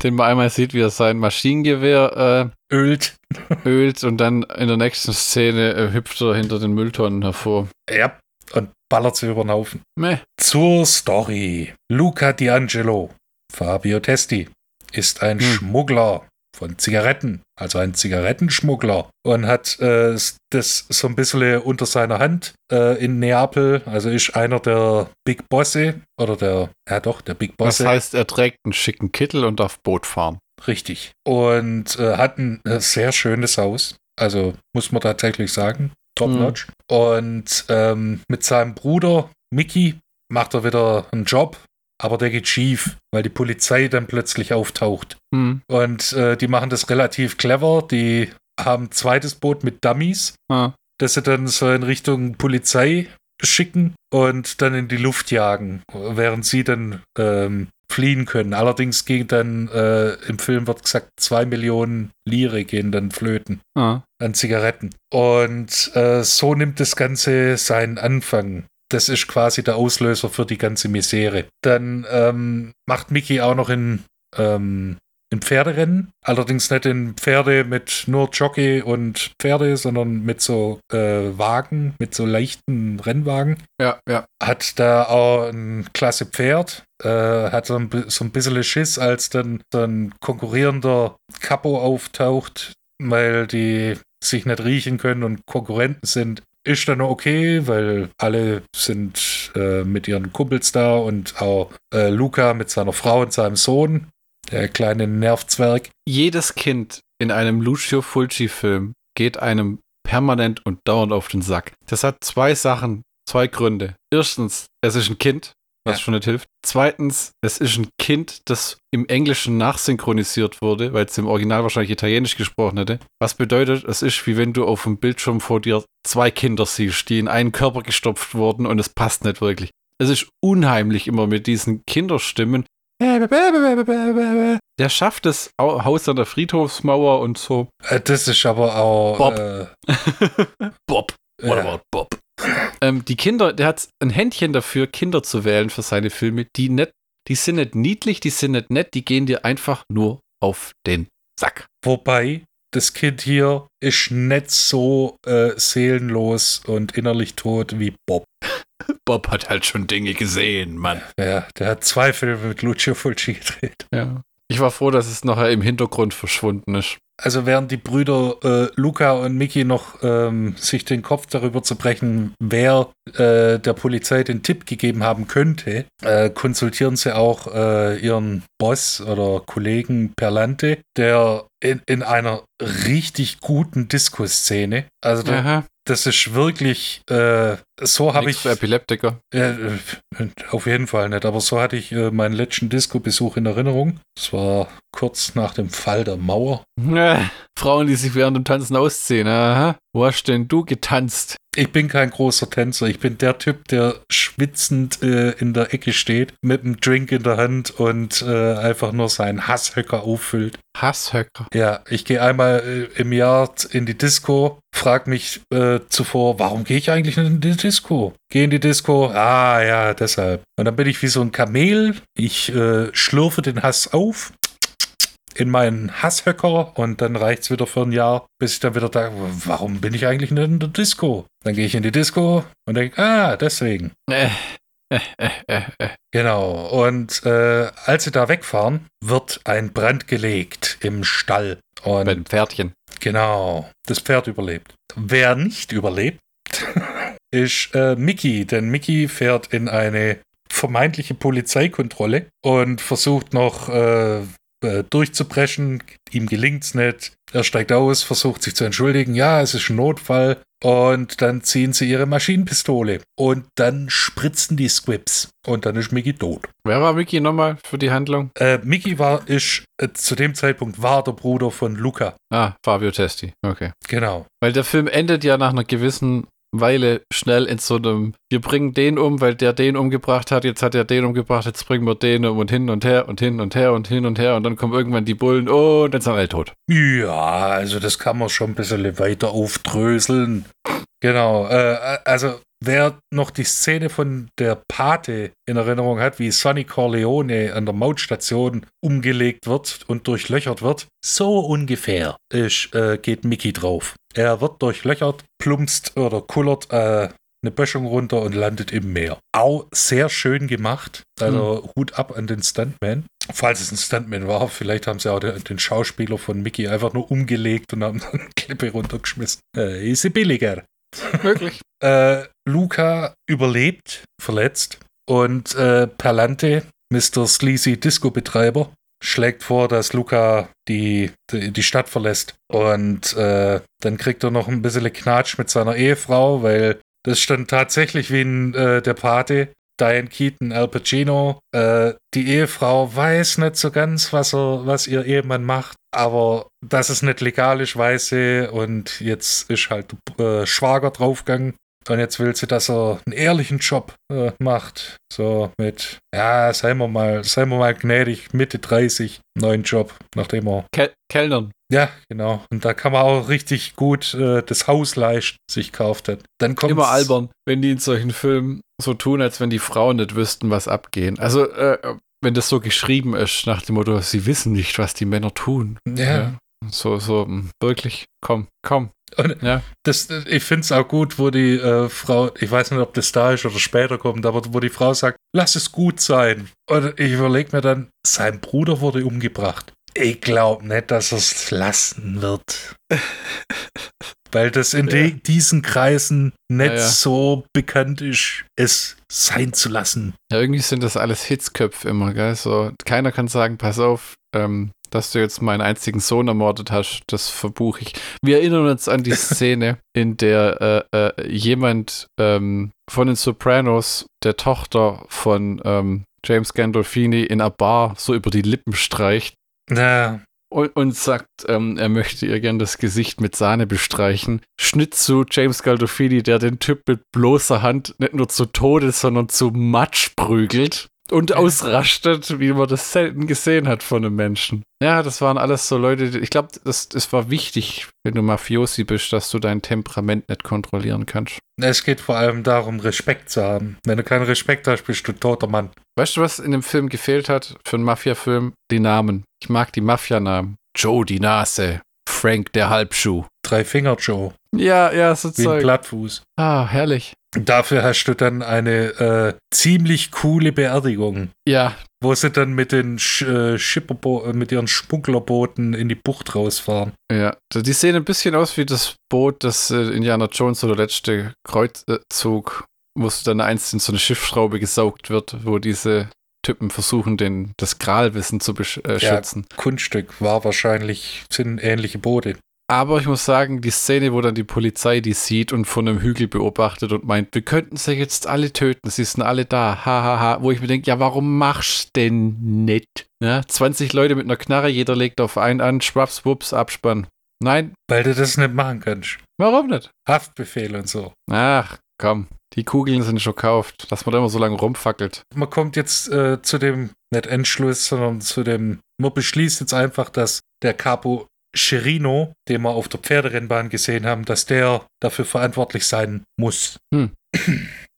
Den man einmal sieht, wie er sein Maschinengewehr Ölt. äh, ölt und dann in der nächsten Szene äh, hüpft er hinter den Mülltonnen hervor. Ja, und ballert sie über den Haufen. Meh. Zur Story. Luca D'Angelo, Fabio Testi, ist ein Hm. Schmuggler von Zigaretten, also ein Zigarettenschmuggler und hat äh, das so ein bisschen unter seiner Hand äh, in Neapel, also ist einer der Big Bosse oder der, ja doch, der Big Das Bosse, heißt, er trägt einen schicken Kittel und darf Boot fahren. richtig. Und äh, hat ein äh, sehr schönes Haus, also muss man tatsächlich sagen, top Mhm. notch. Und ähm, mit seinem Bruder Mickey macht er wieder einen Job, aber der geht schief, weil die Polizei dann plötzlich auftaucht. Hm. Und äh, die machen das relativ clever. Die haben ein zweites Boot mit Dummies, Ah. das sie dann so in Richtung Polizei schicken und dann in die Luft jagen, während sie dann ähm, fliehen können. Allerdings ging dann, äh, im Film wird gesagt, zwei Millionen Lire gehen dann flöten Ah. an Zigaretten. Und äh, so nimmt das Ganze seinen Anfang. Das ist quasi der Auslöser für die ganze Misere. Dann ähm, macht Mickey auch noch in, ähm, in Pferderennen. Allerdings nicht in Pferde mit nur Jockey und Pferde, sondern mit so äh, Wagen, mit so leichten Rennwagen. Ja, ja. Hat da auch ein klasse Pferd. Äh, hat so ein, so ein bisschen Schiss, als dann so ein konkurrierender Capo auftaucht, weil die sich nicht riechen können und Konkurrenten sind. Ist dann okay, weil alle sind äh, mit ihren Kumpels da und auch äh, Luca mit seiner Frau und seinem Sohn, der kleine Nervzwerg. Jedes Kind in einem Lucio Fulci-Film geht einem permanent und dauernd auf den Sack. Das hat zwei Sachen, zwei Gründe. Erstens, es ist ein Kind, was Ja. schon nicht hilft. Zweitens, es ist ein Kind, das im Englischen nachsynchronisiert wurde, weil es im Original wahrscheinlich Italienisch gesprochen hätte. Was bedeutet, es ist wie wenn du auf dem Bildschirm vor dir zwei Kinder siehst, die in einen Körper gestopft wurden und es passt nicht wirklich. Es ist unheimlich immer mit diesen Kinderstimmen. Der schafft es, Au- Haus an der Friedhofsmauer und so. Äh, das ist aber auch. Bob. Äh, Bob. ja. Bob? Ähm, die Kinder, der hat ein Händchen dafür, Kinder zu wählen für seine Filme, die nicht, die sind nicht niedlich, die sind nicht nett, die gehen dir einfach nur auf den Sack. Wobei das Kind hier ist nicht so äh, seelenlos und innerlich tot wie Bob. Bob hat halt schon Dinge gesehen, Mann. Ja, der hat zwei Filme mit Lucio Fulci gedreht. Ja. Ich war froh, dass es nachher im Hintergrund verschwunden ist. Also während die Brüder äh, Luca und Mickey noch ähm, sich den Kopf darüber zu brechen, wer äh, der Polizei den Tipp gegeben haben könnte, äh, konsultieren sie auch äh, ihren Boss oder Kollegen Perlante, der in, in einer richtig guten Disco-Szene, also da, das ist wirklich, äh, so habe ich für Epileptiker. äh, auf jeden Fall nicht, aber so hatte ich äh, meinen letzten Disco-Besuch in Erinnerung. Das war kurz nach dem Fall der Mauer. Äh, Frauen, die sich während dem Tanzen ausziehen. Aha. Wo hast denn du getanzt? Ich bin kein großer Tänzer. Ich bin der Typ, der schwitzend äh, in der Ecke steht, mit einem Drink in der Hand und äh, einfach nur seinen Hasshöcker auffüllt. Hasshöcker. Ja, ich gehe einmal äh, im Jahr in die Disco, frag mich äh, zuvor, warum gehe ich eigentlich nicht in die Disco? Gehe in die Disco, ah ja, deshalb. Und dann bin ich wie so ein Kamel. Ich äh, schlürfe den Hass auf in meinen Hasshöcker und dann reicht's wieder für ein Jahr, bis ich dann wieder da, warum bin ich eigentlich nicht in der Disco? Dann gehe ich in die Disco und denke, ah, deswegen. Äh, äh, äh, äh, äh. Genau. Und äh, als sie da wegfahren, wird ein Brand gelegt im Stall. Und Bei dem Pferdchen. Genau, das Pferd überlebt. Wer nicht überlebt, ist Mickey, denn Mickey fährt in eine vermeintliche Polizeikontrolle und versucht noch äh, äh, durchzubrechen. Ihm gelingt's nicht. Er steigt aus, versucht sich zu entschuldigen. Ja, es ist ein Notfall. Und dann ziehen sie ihre Maschinenpistole. Und dann spritzen die Squibs. Und dann ist Mickey tot. Wer war Mickey nochmal für die Handlung? Äh, Mickey war, ist, äh, zu dem Zeitpunkt war der Bruder von Luca. Ah, Fabio Testi. Okay. Genau. Weil der Film endet ja nach einer gewissen Weile schnell in so einem, wir bringen den um, weil der den umgebracht hat, jetzt hat er den umgebracht, jetzt bringen wir den um und hin und her und hin und her und hin und her und dann kommen irgendwann die Bullen und dann sind alle tot. Ja, also das kann man schon ein bisschen weiter aufdröseln. Genau, äh, also wer noch die Szene von der Pate in Erinnerung hat, wie Sonny Corleone an der Mautstation umgelegt wird und durchlöchert wird, so ungefähr ist, äh, geht Mickey drauf. Er wird durchlöchert, plumpst oder kullert äh, eine Böschung runter und landet im Meer. Auch sehr schön gemacht. Also Hut ab an den Stuntman. Falls es ein Stuntman war, vielleicht haben sie auch den, den Schauspieler von Mickey einfach nur umgelegt und haben dann eine Klippe runtergeschmissen. Äh, ist sie billiger. Möglich. Äh, Luca überlebt, verletzt. Und äh, Perlante, Mr. Sleazy Disco-Betreiber, schlägt vor, dass Luca die, die, Stadt verlässt. Und äh, dann kriegt er noch ein bisschen Knatsch mit seiner Ehefrau, weil das stand tatsächlich wie in äh, der Pate. Diane Keaton, Al Pacino. Äh, die Ehefrau weiß nicht so ganz, was, er, was ihr Ehemann macht, aber dass es nicht legal ist, weiß sie. Und jetzt ist halt äh, Schwager draufgegangen. Und jetzt will sie, dass er einen ehrlichen Job äh, macht. So mit, ja, seien wir mal, seien wir mal gnädig, Mitte 30, neuen Job, nachdem er. Kel Kellnern. Ja, genau. Und da kann man auch richtig gut äh, das Hausleicht sich kauft hat. Dann kommt Immer albern, wenn die in solchen Filmen so tun, als wenn die Frauen nicht wüssten, was abgehen. Also, äh, wenn das so geschrieben ist, nach dem Motto, sie wissen nicht, was die Männer tun. Ja. So, so, mh, wirklich, komm, komm. Und Ja. das, ich finde es auch gut, wo die äh, Frau, ich weiß nicht, ob das da ist oder später kommt, aber wo die Frau sagt, lass es gut sein. Und ich überlege mir dann, sein Bruder wurde umgebracht. Ich glaube nicht, dass er es lassen wird. Weil das in Ja. die, diesen Kreisen nicht ja. so bekannt ist, es sein zu lassen. Ja, irgendwie sind das alles Hitzköpfe immer, gell? So, keiner kann sagen, pass auf, ähm, dass du jetzt meinen einzigen Sohn ermordet hast, das verbuche ich. Wir erinnern uns an die Szene, in der äh, äh, jemand ähm, von den Sopranos, der Tochter von ähm, James Gandolfini, in einer Bar so über die Lippen streicht Na, und, und sagt, ähm, er möchte ihr gern das Gesicht mit Sahne bestreichen. Schnitt zu James Gandolfini, der den Typ mit bloßer Hand nicht nur zu Tode, sondern zu Matsch prügelt und ausrastet, wie man das selten gesehen hat von einem Menschen. Ja, das waren alles so Leute, die- ich glaube, das, das war wichtig, wenn du Mafiosi bist, dass du dein Temperament nicht kontrollieren kannst. es geht vor allem darum, Respekt zu haben. Wenn du keinen Respekt hast, bist du toter Mann. Weißt du, was in dem Film gefehlt hat für einen Mafia-Film? Die Namen. Ich mag die Mafia-Namen. Joe die Nase. Frank der Halbschuh. Drei Finger Joe, Ja, ja, so wie ein Zeug. Plattfuß. Ah, herrlich. Dafür hast du dann eine äh, ziemlich coole Beerdigung, Ja, wo sie dann mit den Sch äh, Schipperbo äh, mit ihren Schmugglerbooten in die Bucht rausfahren. ja. Die sehen ein bisschen aus wie das Boot, das äh, Indiana Jones oder letzte Kreuzzug, wo es dann einst in so eine Schiffsschraube gesaugt wird, wo diese Typen versuchen, den, das Gralwissen zu besch- äh, Ja. Kunststück war wahrscheinlich, sind ähnliche Boote. Aber ich muss sagen, die Szene, wo dann die Polizei die sieht und von einem Hügel beobachtet und meint, wir könnten sie jetzt alle töten, sie sind alle da, hahaha, ha, ha. wo ich mir denke, ja, warum machst denn nicht? Ja, 20 Leute mit einer Knarre, jeder legt auf einen an, schwaps, wups, Abspann. Nein, Weil du das nicht machen kannst. warum nicht? Haftbefehl und so. Ach, komm, die Kugeln sind schon gekauft, dass man da immer so lange rumfackelt. Man kommt jetzt äh, zu dem, nicht Entschluss, sondern zu dem, man beschließt jetzt einfach, dass der Capo Chirino, den wir auf der Pferderennbahn gesehen haben, dass der dafür verantwortlich sein muss. Hm.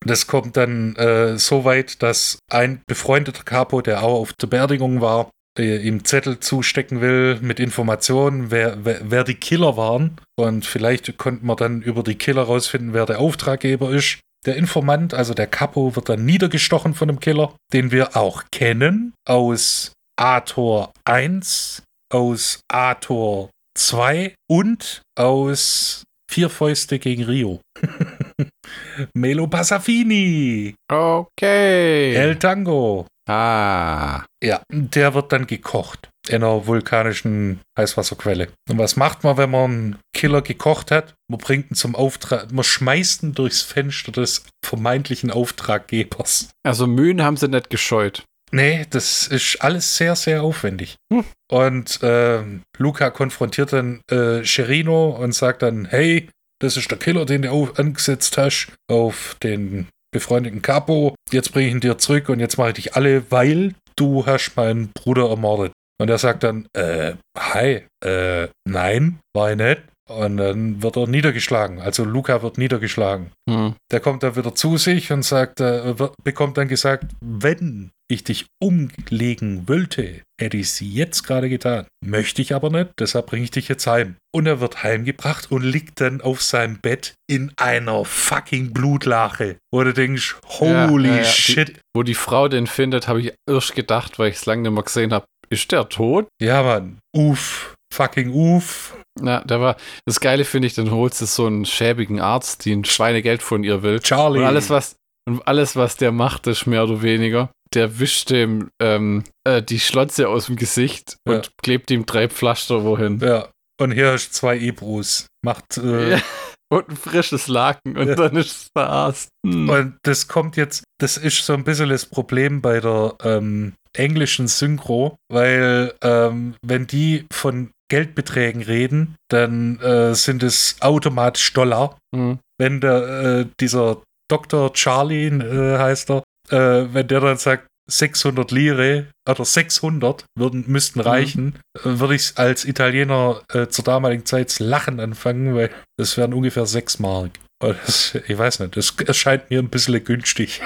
Das kommt dann äh, so weit, dass ein befreundeter Capo, der auch auf der Beerdigung war, äh, ihm Zettel zustecken will mit Informationen, wer, wer, wer die Killer waren. Und vielleicht konnte man dann über die Killer rausfinden, wer der Auftraggeber ist. Der Informant, also der Capo, wird dann niedergestochen von dem Killer, den wir auch kennen aus Ator 1, aus Ator 2 und aus Vier Fäuste gegen Rio. Melo Passafini, Okay. El Tango. ah. Ja, der wird dann gekocht. in einer vulkanischen Heißwasserquelle. Und was macht man, wenn man einen Killer gekocht hat? Man bringt ihn zum Auftrag, man schmeißt ihn durchs Fenster des vermeintlichen Auftraggebers. Also Mühen haben sie nicht gescheut. Nee, das ist alles sehr, sehr aufwendig. Hm. Und äh, Luca konfrontiert dann äh, und sagt dann, hey, das ist der Killer, den du auf, angesetzt hast auf den befreundeten Capo. Jetzt bringe ich ihn dir zurück und jetzt mache ich dich alle, weil du hast meinen Bruder ermordet. Und er sagt dann, äh, hi, äh, nein, war ich nicht. Und dann wird er niedergeschlagen. Also Luca wird niedergeschlagen. Mhm. Der kommt dann wieder zu sich und sagt, äh, bekommt dann gesagt, wenn ich dich umlegen wollte, hätte ich es jetzt gerade getan. Möchte ich aber nicht, deshalb bringe ich dich jetzt heim. Und er wird heimgebracht und liegt dann auf seinem Bett in einer fucking Blutlache. Wo du denkst, holy ja, ja, ja. shit. Die, wo die Frau den findet, habe ich erst gedacht, weil ich es lange nicht mehr gesehen habe. Ist der tot? Ja, Mann. Uff. Fucking uff. Na, da war das Geile finde ich, dann holst du so einen schäbigen Arzt, die ein Schweinegeld von ihr will. Charlie. Und alles was und alles was der macht, ist mehr oder weniger. Der wischt dem ähm, äh, die Schlotze aus dem Gesicht ja. und klebt ihm drei Pflaster wohin. Ja. Und hier hast du zwei Ebros. Macht äh, ja. und ein frisches Laken und ja. dann ist es verarscht. Hm. Und das kommt jetzt, das ist so ein bisschen das Problem bei der ähm, englischen Synchro, weil ähm, wenn die von Geldbeträgen reden, dann äh, sind es automatisch Dollar. Mhm. Wenn der, äh, dieser Dr. Charlie äh, heißt er, äh, wenn der dann sagt 600 Lire oder 600 würden, müssten mhm. reichen, mhm. würde ich als Italiener äh, zur damaligen Zeit Lachen anfangen, weil das wären ungefähr 6 Mark. Das, ich weiß nicht, das erscheint mir ein bisschen günstig.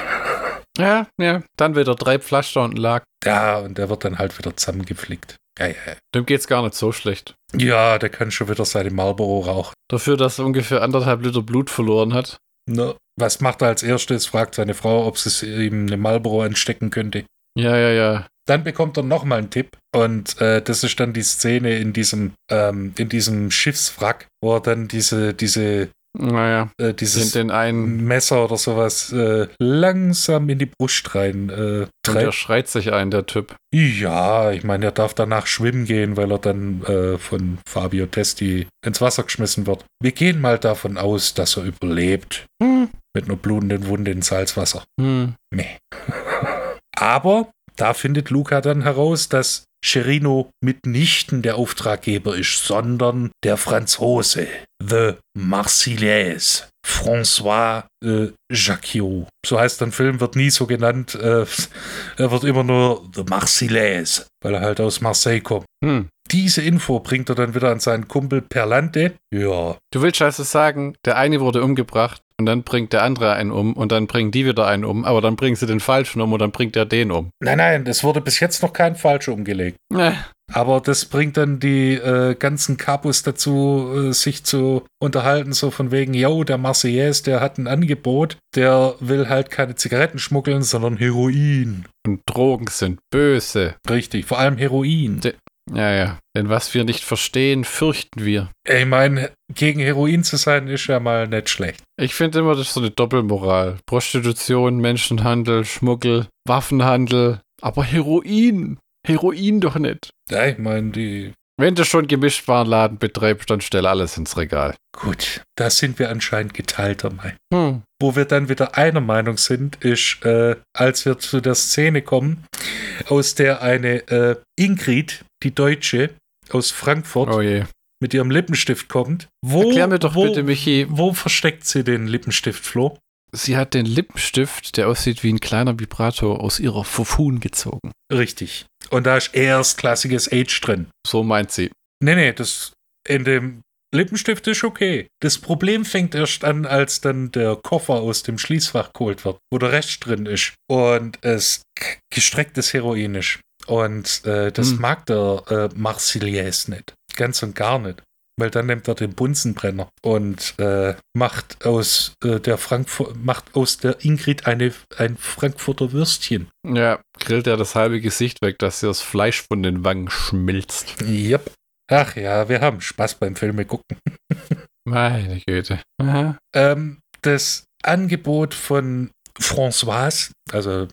Ja, ja. Dann wieder drei Pflaster und Lack. Ja, und der wird dann halt wieder zusammengepflegt. Ja, ja, ja. Dem geht's gar nicht so schlecht. Ja, der kann schon wieder seine Marlboro rauchen. Dafür, dass er ungefähr anderthalb Liter Blut verloren hat. Na, was macht er als erstes? Fragt seine Frau, ob sie ihm eine Marlboro anstecken könnte. Ja, ja, ja. Dann bekommt er nochmal einen Tipp und äh, das ist dann die Szene in diesem, ähm, in diesem Schiffswrack, wo er dann diese, diese naja, äh, dieses den, den einen Messer oder sowas äh, langsam in die Brust rein äh, treibt. Und der schreit sich ein, der Typ. Ja, ich meine, er darf danach schwimmen gehen, weil er dann äh, von Fabio Testi ins Wasser geschmissen wird. Wir gehen mal davon aus, dass er überlebt. Hm. Mit einer blutenden Wunde in Salzwasser. Hm. Meh. Aber da findet Luca dann heraus, dass Cherino mitnichten der Auftraggeber ist, sondern der Franzose, The Marseillaise. François äh, Jacquiot. So heißt der Film, wird nie so genannt. Äh, er wird immer nur The Marseillaise, weil er halt aus Marseille kommt. Hm. Diese Info bringt er dann wieder an seinen Kumpel Perlante. Ja. Du willst also sagen, der eine wurde umgebracht und dann bringt der andere einen um und dann bringen die wieder einen um, aber dann bringen sie den falschen um und dann bringt er den um. Nein, nein, es wurde bis jetzt noch kein falscher umgelegt. Äh. Aber das bringt dann die äh, ganzen Kapus dazu, äh, sich zu unterhalten, so von wegen, yo, der Marseillaise, der hat ein Angebot, der will halt keine Zigaretten schmuggeln, sondern Heroin. Und Drogen sind böse. Richtig, vor allem Heroin. De ja, ja. Denn was wir nicht verstehen, fürchten wir. Ich meine, gegen Heroin zu sein, ist ja mal nicht schlecht. Ich finde immer, das ist so eine Doppelmoral. Prostitution, Menschenhandel, Schmuggel, Waffenhandel. Aber Heroin. Heroin doch nicht. Ja, ich meine, die. Wenn du schon Gemischtwarenladen betreibst, dann stell alles ins Regal. Gut, da sind wir anscheinend geteilter Meinung. Hm. Wo wir dann wieder einer Meinung sind, ist, äh, als wir zu der Szene kommen, aus der eine äh, Ingrid, die Deutsche aus Frankfurt, oh mit ihrem Lippenstift kommt. Wo, Erklär mir doch wo, bitte, Michi. Wo versteckt sie den Lippenstift, Flo? Sie hat den Lippenstift, der aussieht wie ein kleiner Vibrator, aus ihrer Fufun gezogen. Richtig. Und da ist erstklassiges Age drin. So meint sie. Nee, nee, das in dem Lippenstift ist okay. Das Problem fängt erst an, als dann der Koffer aus dem Schließfach geholt wird, wo der Rest drin ist. Und es gestrecktes Heroin ist. Und äh, das hm. mag der äh, Marseillaise nicht. Ganz und gar nicht. Weil dann nimmt er den Bunsenbrenner und äh, macht aus äh, der Frankfurt macht aus der Ingrid eine, ein Frankfurter Würstchen. Ja, grillt er das halbe Gesicht weg, dass das Fleisch von den Wangen schmilzt. Yep. Ach ja, wir haben Spaß beim Filme gucken. Meine Güte. Ähm, das Angebot von Françoise, also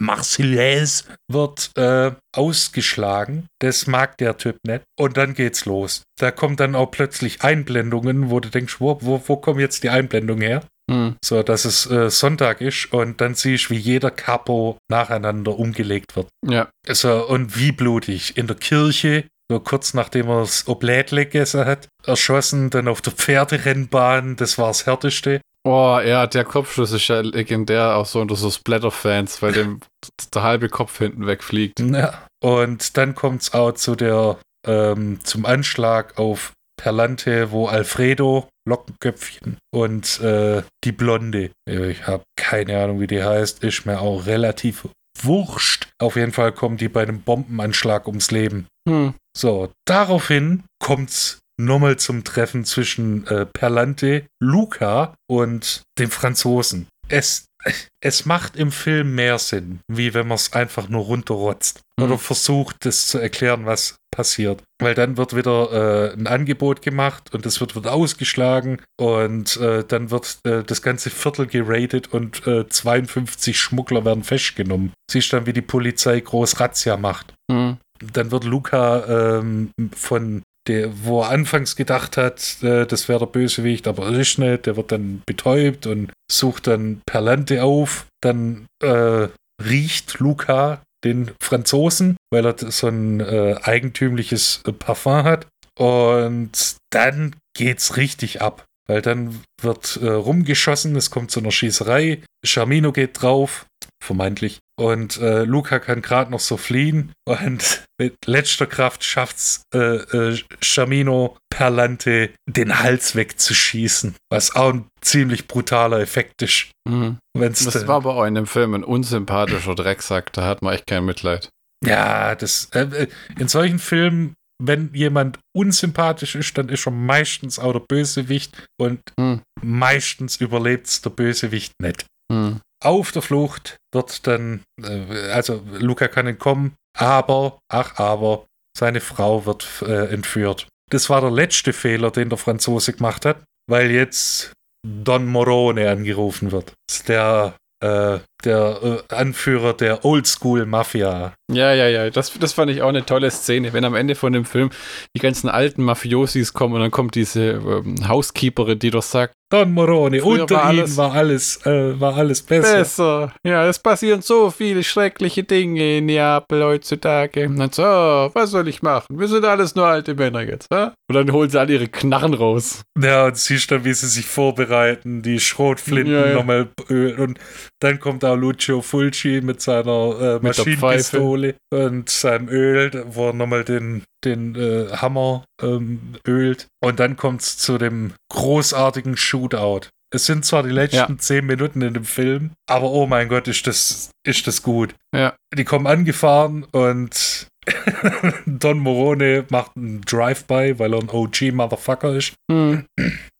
Marseillaise wird äh, ausgeschlagen. Das mag der Typ nicht. Und dann geht's los. Da kommen dann auch plötzlich Einblendungen, wo du denkst, wo, wo, wo kommen jetzt die Einblendungen her? Hm. So, dass es äh, Sonntag ist und dann siehst du, wie jeder Capo nacheinander umgelegt wird. Ja. So, und wie blutig. In der Kirche, so kurz nachdem er das Oblädle gegessen hat, erschossen, dann auf der Pferderennbahn, das war das Härteste. Oh, ja, der Kopfschuss ist ja legendär, auch so unter so Splatter-Fans, weil dem der halbe Kopf hinten wegfliegt. Ja. Und dann kommt es auch zu der, ähm, zum Anschlag auf Perlante, wo Alfredo, Lockenköpfchen und äh, die Blonde, ich habe keine Ahnung, wie die heißt, ist mir auch relativ wurscht. Auf jeden Fall kommen die bei einem Bombenanschlag ums Leben. Hm. So, daraufhin kommt's nochmal zum Treffen zwischen äh, Perlante, Luca und dem Franzosen. Es, es macht im Film mehr Sinn, wie wenn man es einfach nur runterrotzt Mhm. oder versucht, das zu erklären, was passiert. Weil dann wird wieder äh, ein Angebot gemacht und es wird wieder ausgeschlagen und äh, dann wird äh, das ganze Viertel geradet und äh, 52 Schmuggler werden festgenommen. Siehst dann, wie die Polizei groß Razzia macht Hm. dann wird Luca ähm, von der, wo er anfangs gedacht hat, äh, das wäre der Bösewicht, aber ist nicht, der wird dann betäubt und sucht dann Perlante auf. Dann äh, riecht Luca den Franzosen, weil er so ein äh, eigentümliches Parfum hat. Und dann geht's richtig ab. Weil dann wird äh, rumgeschossen, es kommt zu einer Schießerei, Charmino geht drauf, vermeintlich. Und äh, Luca kann gerade noch so fliehen. Und mit letzter Kraft schafft's äh, äh, Charmino Perlante den Hals wegzuschießen. Was auch ein ziemlich brutaler Effekt ist. Hm. Wenn's Das war aber auch in dem Film ein unsympathischer Drecksack, da hat man echt kein Mitleid. Ja, das äh, äh, in solchen Filmen, wenn jemand unsympathisch ist, dann ist er meistens auch der Bösewicht und Hm. meistens überlebt's der Bösewicht nicht. Hm. Auf der Flucht wird dann, äh, also Luca kann entkommen, aber, ach aber, seine Frau wird äh, entführt. Das war der letzte Fehler, den der Franzose gemacht hat, weil jetzt Don Morone angerufen wird. Der, äh, der äh, Anführer der Oldschool-Mafia. Ja, ja, ja, das, das fand ich auch eine tolle Szene, wenn am Ende von dem Film die ganzen alten Mafiosis kommen und dann kommt diese ähm, Housekeeperin, die doch sagt, Don Früher unter war ihnen alles- war alles, äh, war alles besser. besser. Ja, es passieren so viele schreckliche Dinge in Neapel heutzutage. Und dann so, oh, was soll ich machen? Wir sind alles nur alte Männer jetzt, hä? Und dann holen sie alle ihre Knarren raus. Ja, und siehst dann, wie sie sich vorbereiten, die Schrotflinten Ja, ja. nochmal ölen. Und dann kommt auch Lucio Fulci mit seiner äh, Maschinenpistole und seinem Öl, wo er nochmal den, den äh, Hammer ähm, ölt. Und dann kommt es zu dem großartigen Shootout. Es sind zwar die letzten Ja. zehn Minuten in dem Film, aber oh mein Gott, ist das, ist das gut. Ja. Die kommen angefahren und Don Morone macht einen Drive-by, weil er ein OG-Motherfucker ist. Hm.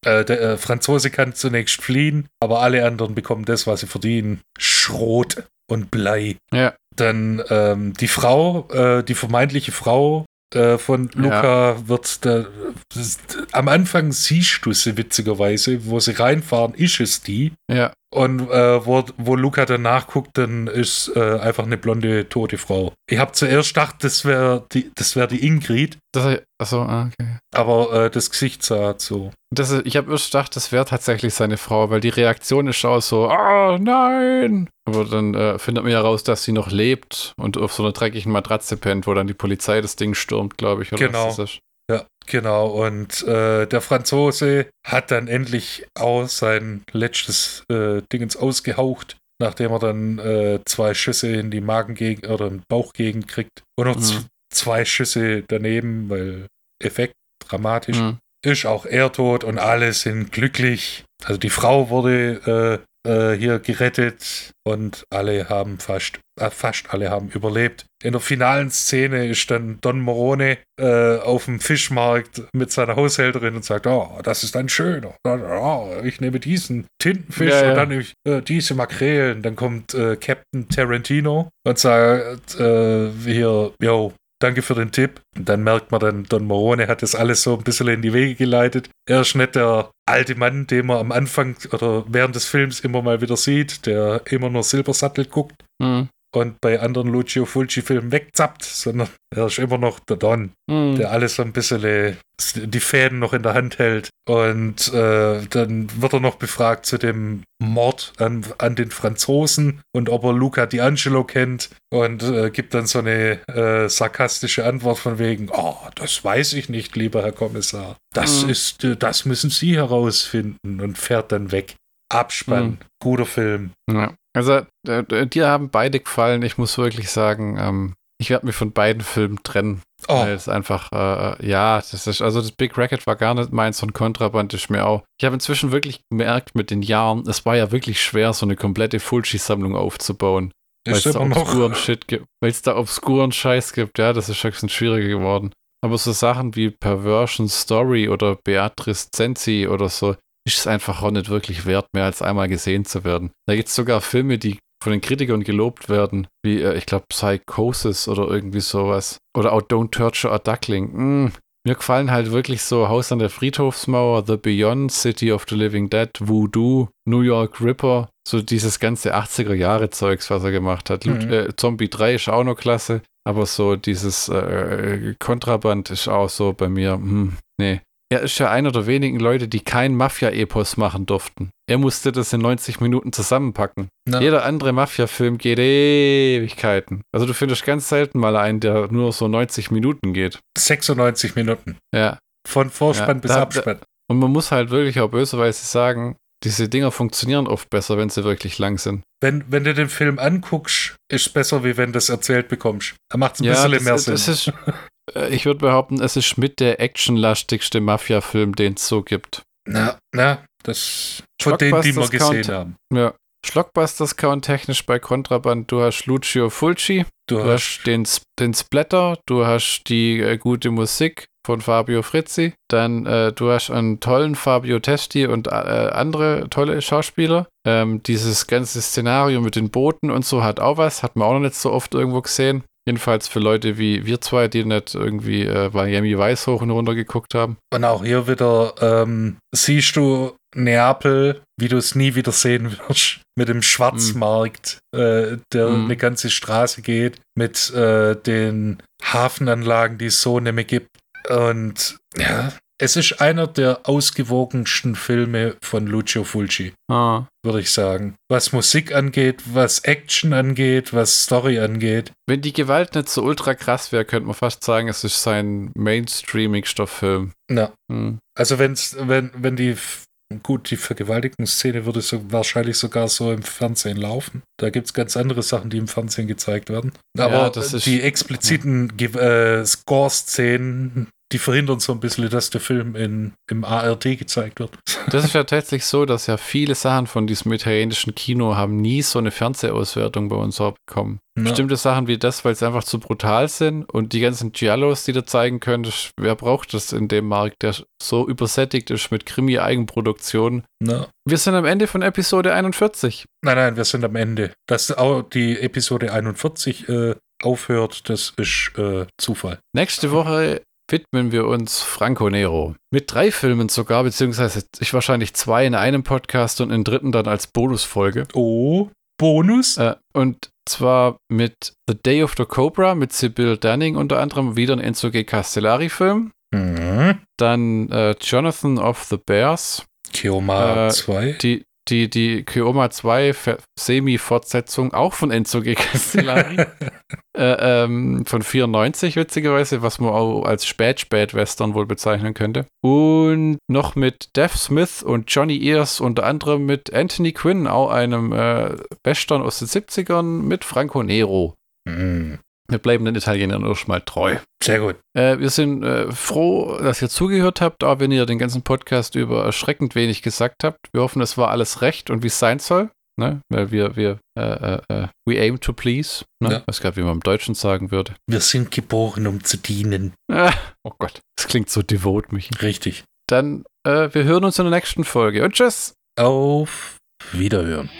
Äh, der äh, Franzose kann zunächst fliehen, aber alle anderen bekommen das, was sie verdienen. Schrot und Blei. Ja. Dann ähm, die Frau, äh, die vermeintliche Frau äh, von Luca wird da, das, am Anfang siehst du sie witzigerweise, wo sie reinfahren, ist es die. Ja. Und äh, wo, wo Luca danach guckt, dann ist äh, einfach eine blonde, tote Frau. Ich habe zuerst gedacht, das wäre die, das wär die Ingrid, Das, achso, ah, okay. aber äh, das Gesicht sah so. Das, ich habe erst gedacht, das wäre tatsächlich seine Frau, weil die Reaktion ist auch so, oh nein. Aber dann äh, findet man ja raus, dass sie noch lebt und auf so einer dreckigen Matratze pennt, wo dann die Polizei das Ding stürmt, glaube ich. Oder Genau. Was das ist. Genau. Und äh, der Franzose hat dann endlich auch sein letztes äh, Dingens ausgehaucht, nachdem er dann äh, zwei Schüsse in die Magengegend oder in die Bauchgegend kriegt. Und noch Mhm. zwei Schüsse daneben, weil Effekt dramatisch. Hm. Ist auch er tot und alle sind glücklich. Also die Frau wurde äh, äh, hier gerettet und alle haben fast, fast alle haben überlebt. In der finalen Szene ist dann Don Morone äh, auf dem Fischmarkt mit seiner Haushälterin und sagt, oh, das ist ein schöner. Oh, ich nehme diesen Tintenfisch Ja, ja. und dann nehme ich äh, diese Makrelen. Dann kommt äh, Captain Tarantino und sagt äh, hier, yo, danke für den Tipp. Und dann merkt man dann, Don Morone hat das alles so ein bisschen in die Wege geleitet. Er ist nicht der alte Mann, den man am Anfang oder während des Films immer mal wieder sieht, der immer nur Silbersattel guckt, Hm. Und bei anderen Lucio Fulci-Filmen wegzappt, sondern er ist immer noch der Don, Hm. der alles so ein bisschen äh, die Fäden noch in der Hand hält. Und äh, dann wird er noch befragt zu dem Mord an, an den Franzosen und ob er Luca D'Angelo kennt und äh, gibt dann so eine äh, sarkastische Antwort von wegen, oh, das weiß ich nicht, lieber Herr Kommissar. Das Mhm. ist, äh, das müssen Sie herausfinden und fährt dann weg. Abspann, Mhm. guter Film. Ja. Also, äh, äh, dir haben beide gefallen. Ich muss wirklich sagen, ähm, ich werde mich von beiden Filmen trennen. Oh, Weil es einfach, äh, ja, das ist, also das Big Racket war gar nicht meins und Kontraband ist mir auch. Ich habe inzwischen wirklich gemerkt mit den Jahren, es war ja wirklich schwer, so eine komplette Fulci-Sammlung aufzubauen. Weil es da obskuren Shit gibt. Weil es da obskuren Scheiß gibt, ja, das ist schon ein bisschen schwieriger geworden. Aber so Sachen wie Perversion Story oder Beatrice Zenzi oder so, ist es einfach auch nicht wirklich wert, mehr als einmal gesehen zu werden. Da gibt es sogar Filme, die von den Kritikern gelobt werden, wie, äh, ich glaube, Psychosis oder irgendwie sowas. Oder auch Don't Torture a Duckling. Mm. Mir gefallen halt wirklich so Haus an der Friedhofsmauer, The Beyond, City of the Living Dead, Voodoo, New York Ripper, so dieses ganze 80er-Jahre-Zeugs, was er gemacht hat. Mhm. äh, Zombie 3 ist auch noch klasse, aber so dieses äh, Kontraband ist auch so bei mir, hm, nee. Er ist ja einer der wenigen Leute, die kein Mafia-Epos machen durften. Er musste das in 90 Minuten zusammenpacken. Na, Jeder andere Mafia-Film geht Ewigkeiten. Also du findest ganz selten mal einen, der nur so 90 Minuten geht. 96 Minuten. Ja. Von Vorspann Ja, bis da- Abspann. Und man muss halt wirklich auch böserweise sagen, diese Dinger funktionieren oft besser, wenn sie wirklich lang sind. Wenn, wenn du den Film anguckst, ist es besser, wie wenn du es erzählt bekommst. Da macht es ein Ja, bisschen mehr das, Sinn. das ist, ich würde behaupten, es ist mit der actionlastigste Mafia-Film, den es so gibt. na, na, das von denen, die wir gesehen Count- haben. Ja. Schlockbusters count technisch bei Kontraband. Du hast Lucio Fulci, Du, du hast den, S- den Splatter, du hast die äh, gute Musik von Fabio Frizzi, dann äh, du hast einen tollen Fabio Testi und äh, andere tolle Schauspieler. Ähm, dieses ganze Szenario mit den Booten und so hat auch was, hat man auch noch nicht so oft irgendwo gesehen. Jedenfalls für Leute wie wir zwei, die nicht irgendwie äh, Miami Vice hoch und runter geguckt haben. und auch hier wieder ähm, siehst du Neapel, wie du es nie wieder sehen wirst, mit dem Schwarzmarkt, äh, der Mhm. eine ganze Straße geht, mit äh, den Hafenanlagen, die es so mehr gibt. Und ja, es ist einer der ausgewogensten Filme von Lucio Fulci. Ah. würde ich sagen. Was Musik angeht, was Action angeht, was Story angeht. Wenn die Gewalt nicht so ultra krass wäre, könnte man fast sagen, es ist sein mainstreamigster Film. Na, Hm. also wenn's, wenn, wenn die, gut, die Vergewaltigungsszene würde so wahrscheinlich sogar so im Fernsehen laufen. Da gibt es ganz andere Sachen, die im Fernsehen gezeigt werden. Aber Ja, die expliziten äh, Score-Szenen, die verhindern so ein bisschen, dass der Film in, im ARD gezeigt wird. Das ist ja tatsächlich so, dass ja viele Sachen von diesem italienischen Kino haben nie so eine Fernsehauswertung bei uns bekommen. Na, Bestimmte Sachen wie das, weil sie einfach zu brutal sind und die ganzen Giallos, die da zeigen können, das, wer braucht das in dem Markt, der so übersättigt ist mit Krimi-Eigenproduktion. na. Wir sind am Ende von Episode 41. Nein, nein, wir sind am Ende. Dass auch die Episode 41 äh, aufhört, das ist äh, Zufall. Nächste Woche widmen wir uns Franco Nero. Mit drei Filmen sogar, beziehungsweise ich wahrscheinlich zwei in einem Podcast und einen dritten dann als Bonusfolge. Oh, Bonus? Äh, und zwar mit The Day of the Cobra mit Sibyl Dunning unter anderem, wieder ein Enzo G. Castellari-Film. Mhm. Dann äh, Jonathan of the Bears, Kioma Äh, 2. die, die, die Kioma 2 Ver- Semi-Fortsetzung, auch von Enzo G. Castellari. äh, ähm, von 94 witzigerweise, was man auch als Spät-Spät-Western wohl bezeichnen könnte. Und noch mit Dev Smith und Johnny Ears, unter anderem mit Anthony Quinn, auch einem äh, Western aus den 70ern, mit Franco Nero. Mhm. Wir bleiben den Italienern erstmal treu. Sehr gut. Äh, wir sind äh, froh, dass ihr zugehört habt, auch wenn ihr den ganzen Podcast über erschreckend wenig gesagt habt. Wir hoffen, es war alles recht und wie es sein soll. Ne? Weil wir, wir, äh, äh, äh, we aim to please. Ne? Ja. Ich weiß gar nicht, wie man im Deutschen sagen würde. Wir sind geboren, um zu dienen. Ah, oh Gott, das klingt so devot, Michi. Richtig. Dann, äh, wir hören uns in der nächsten Folge und tschüss. Auf Wiederhören.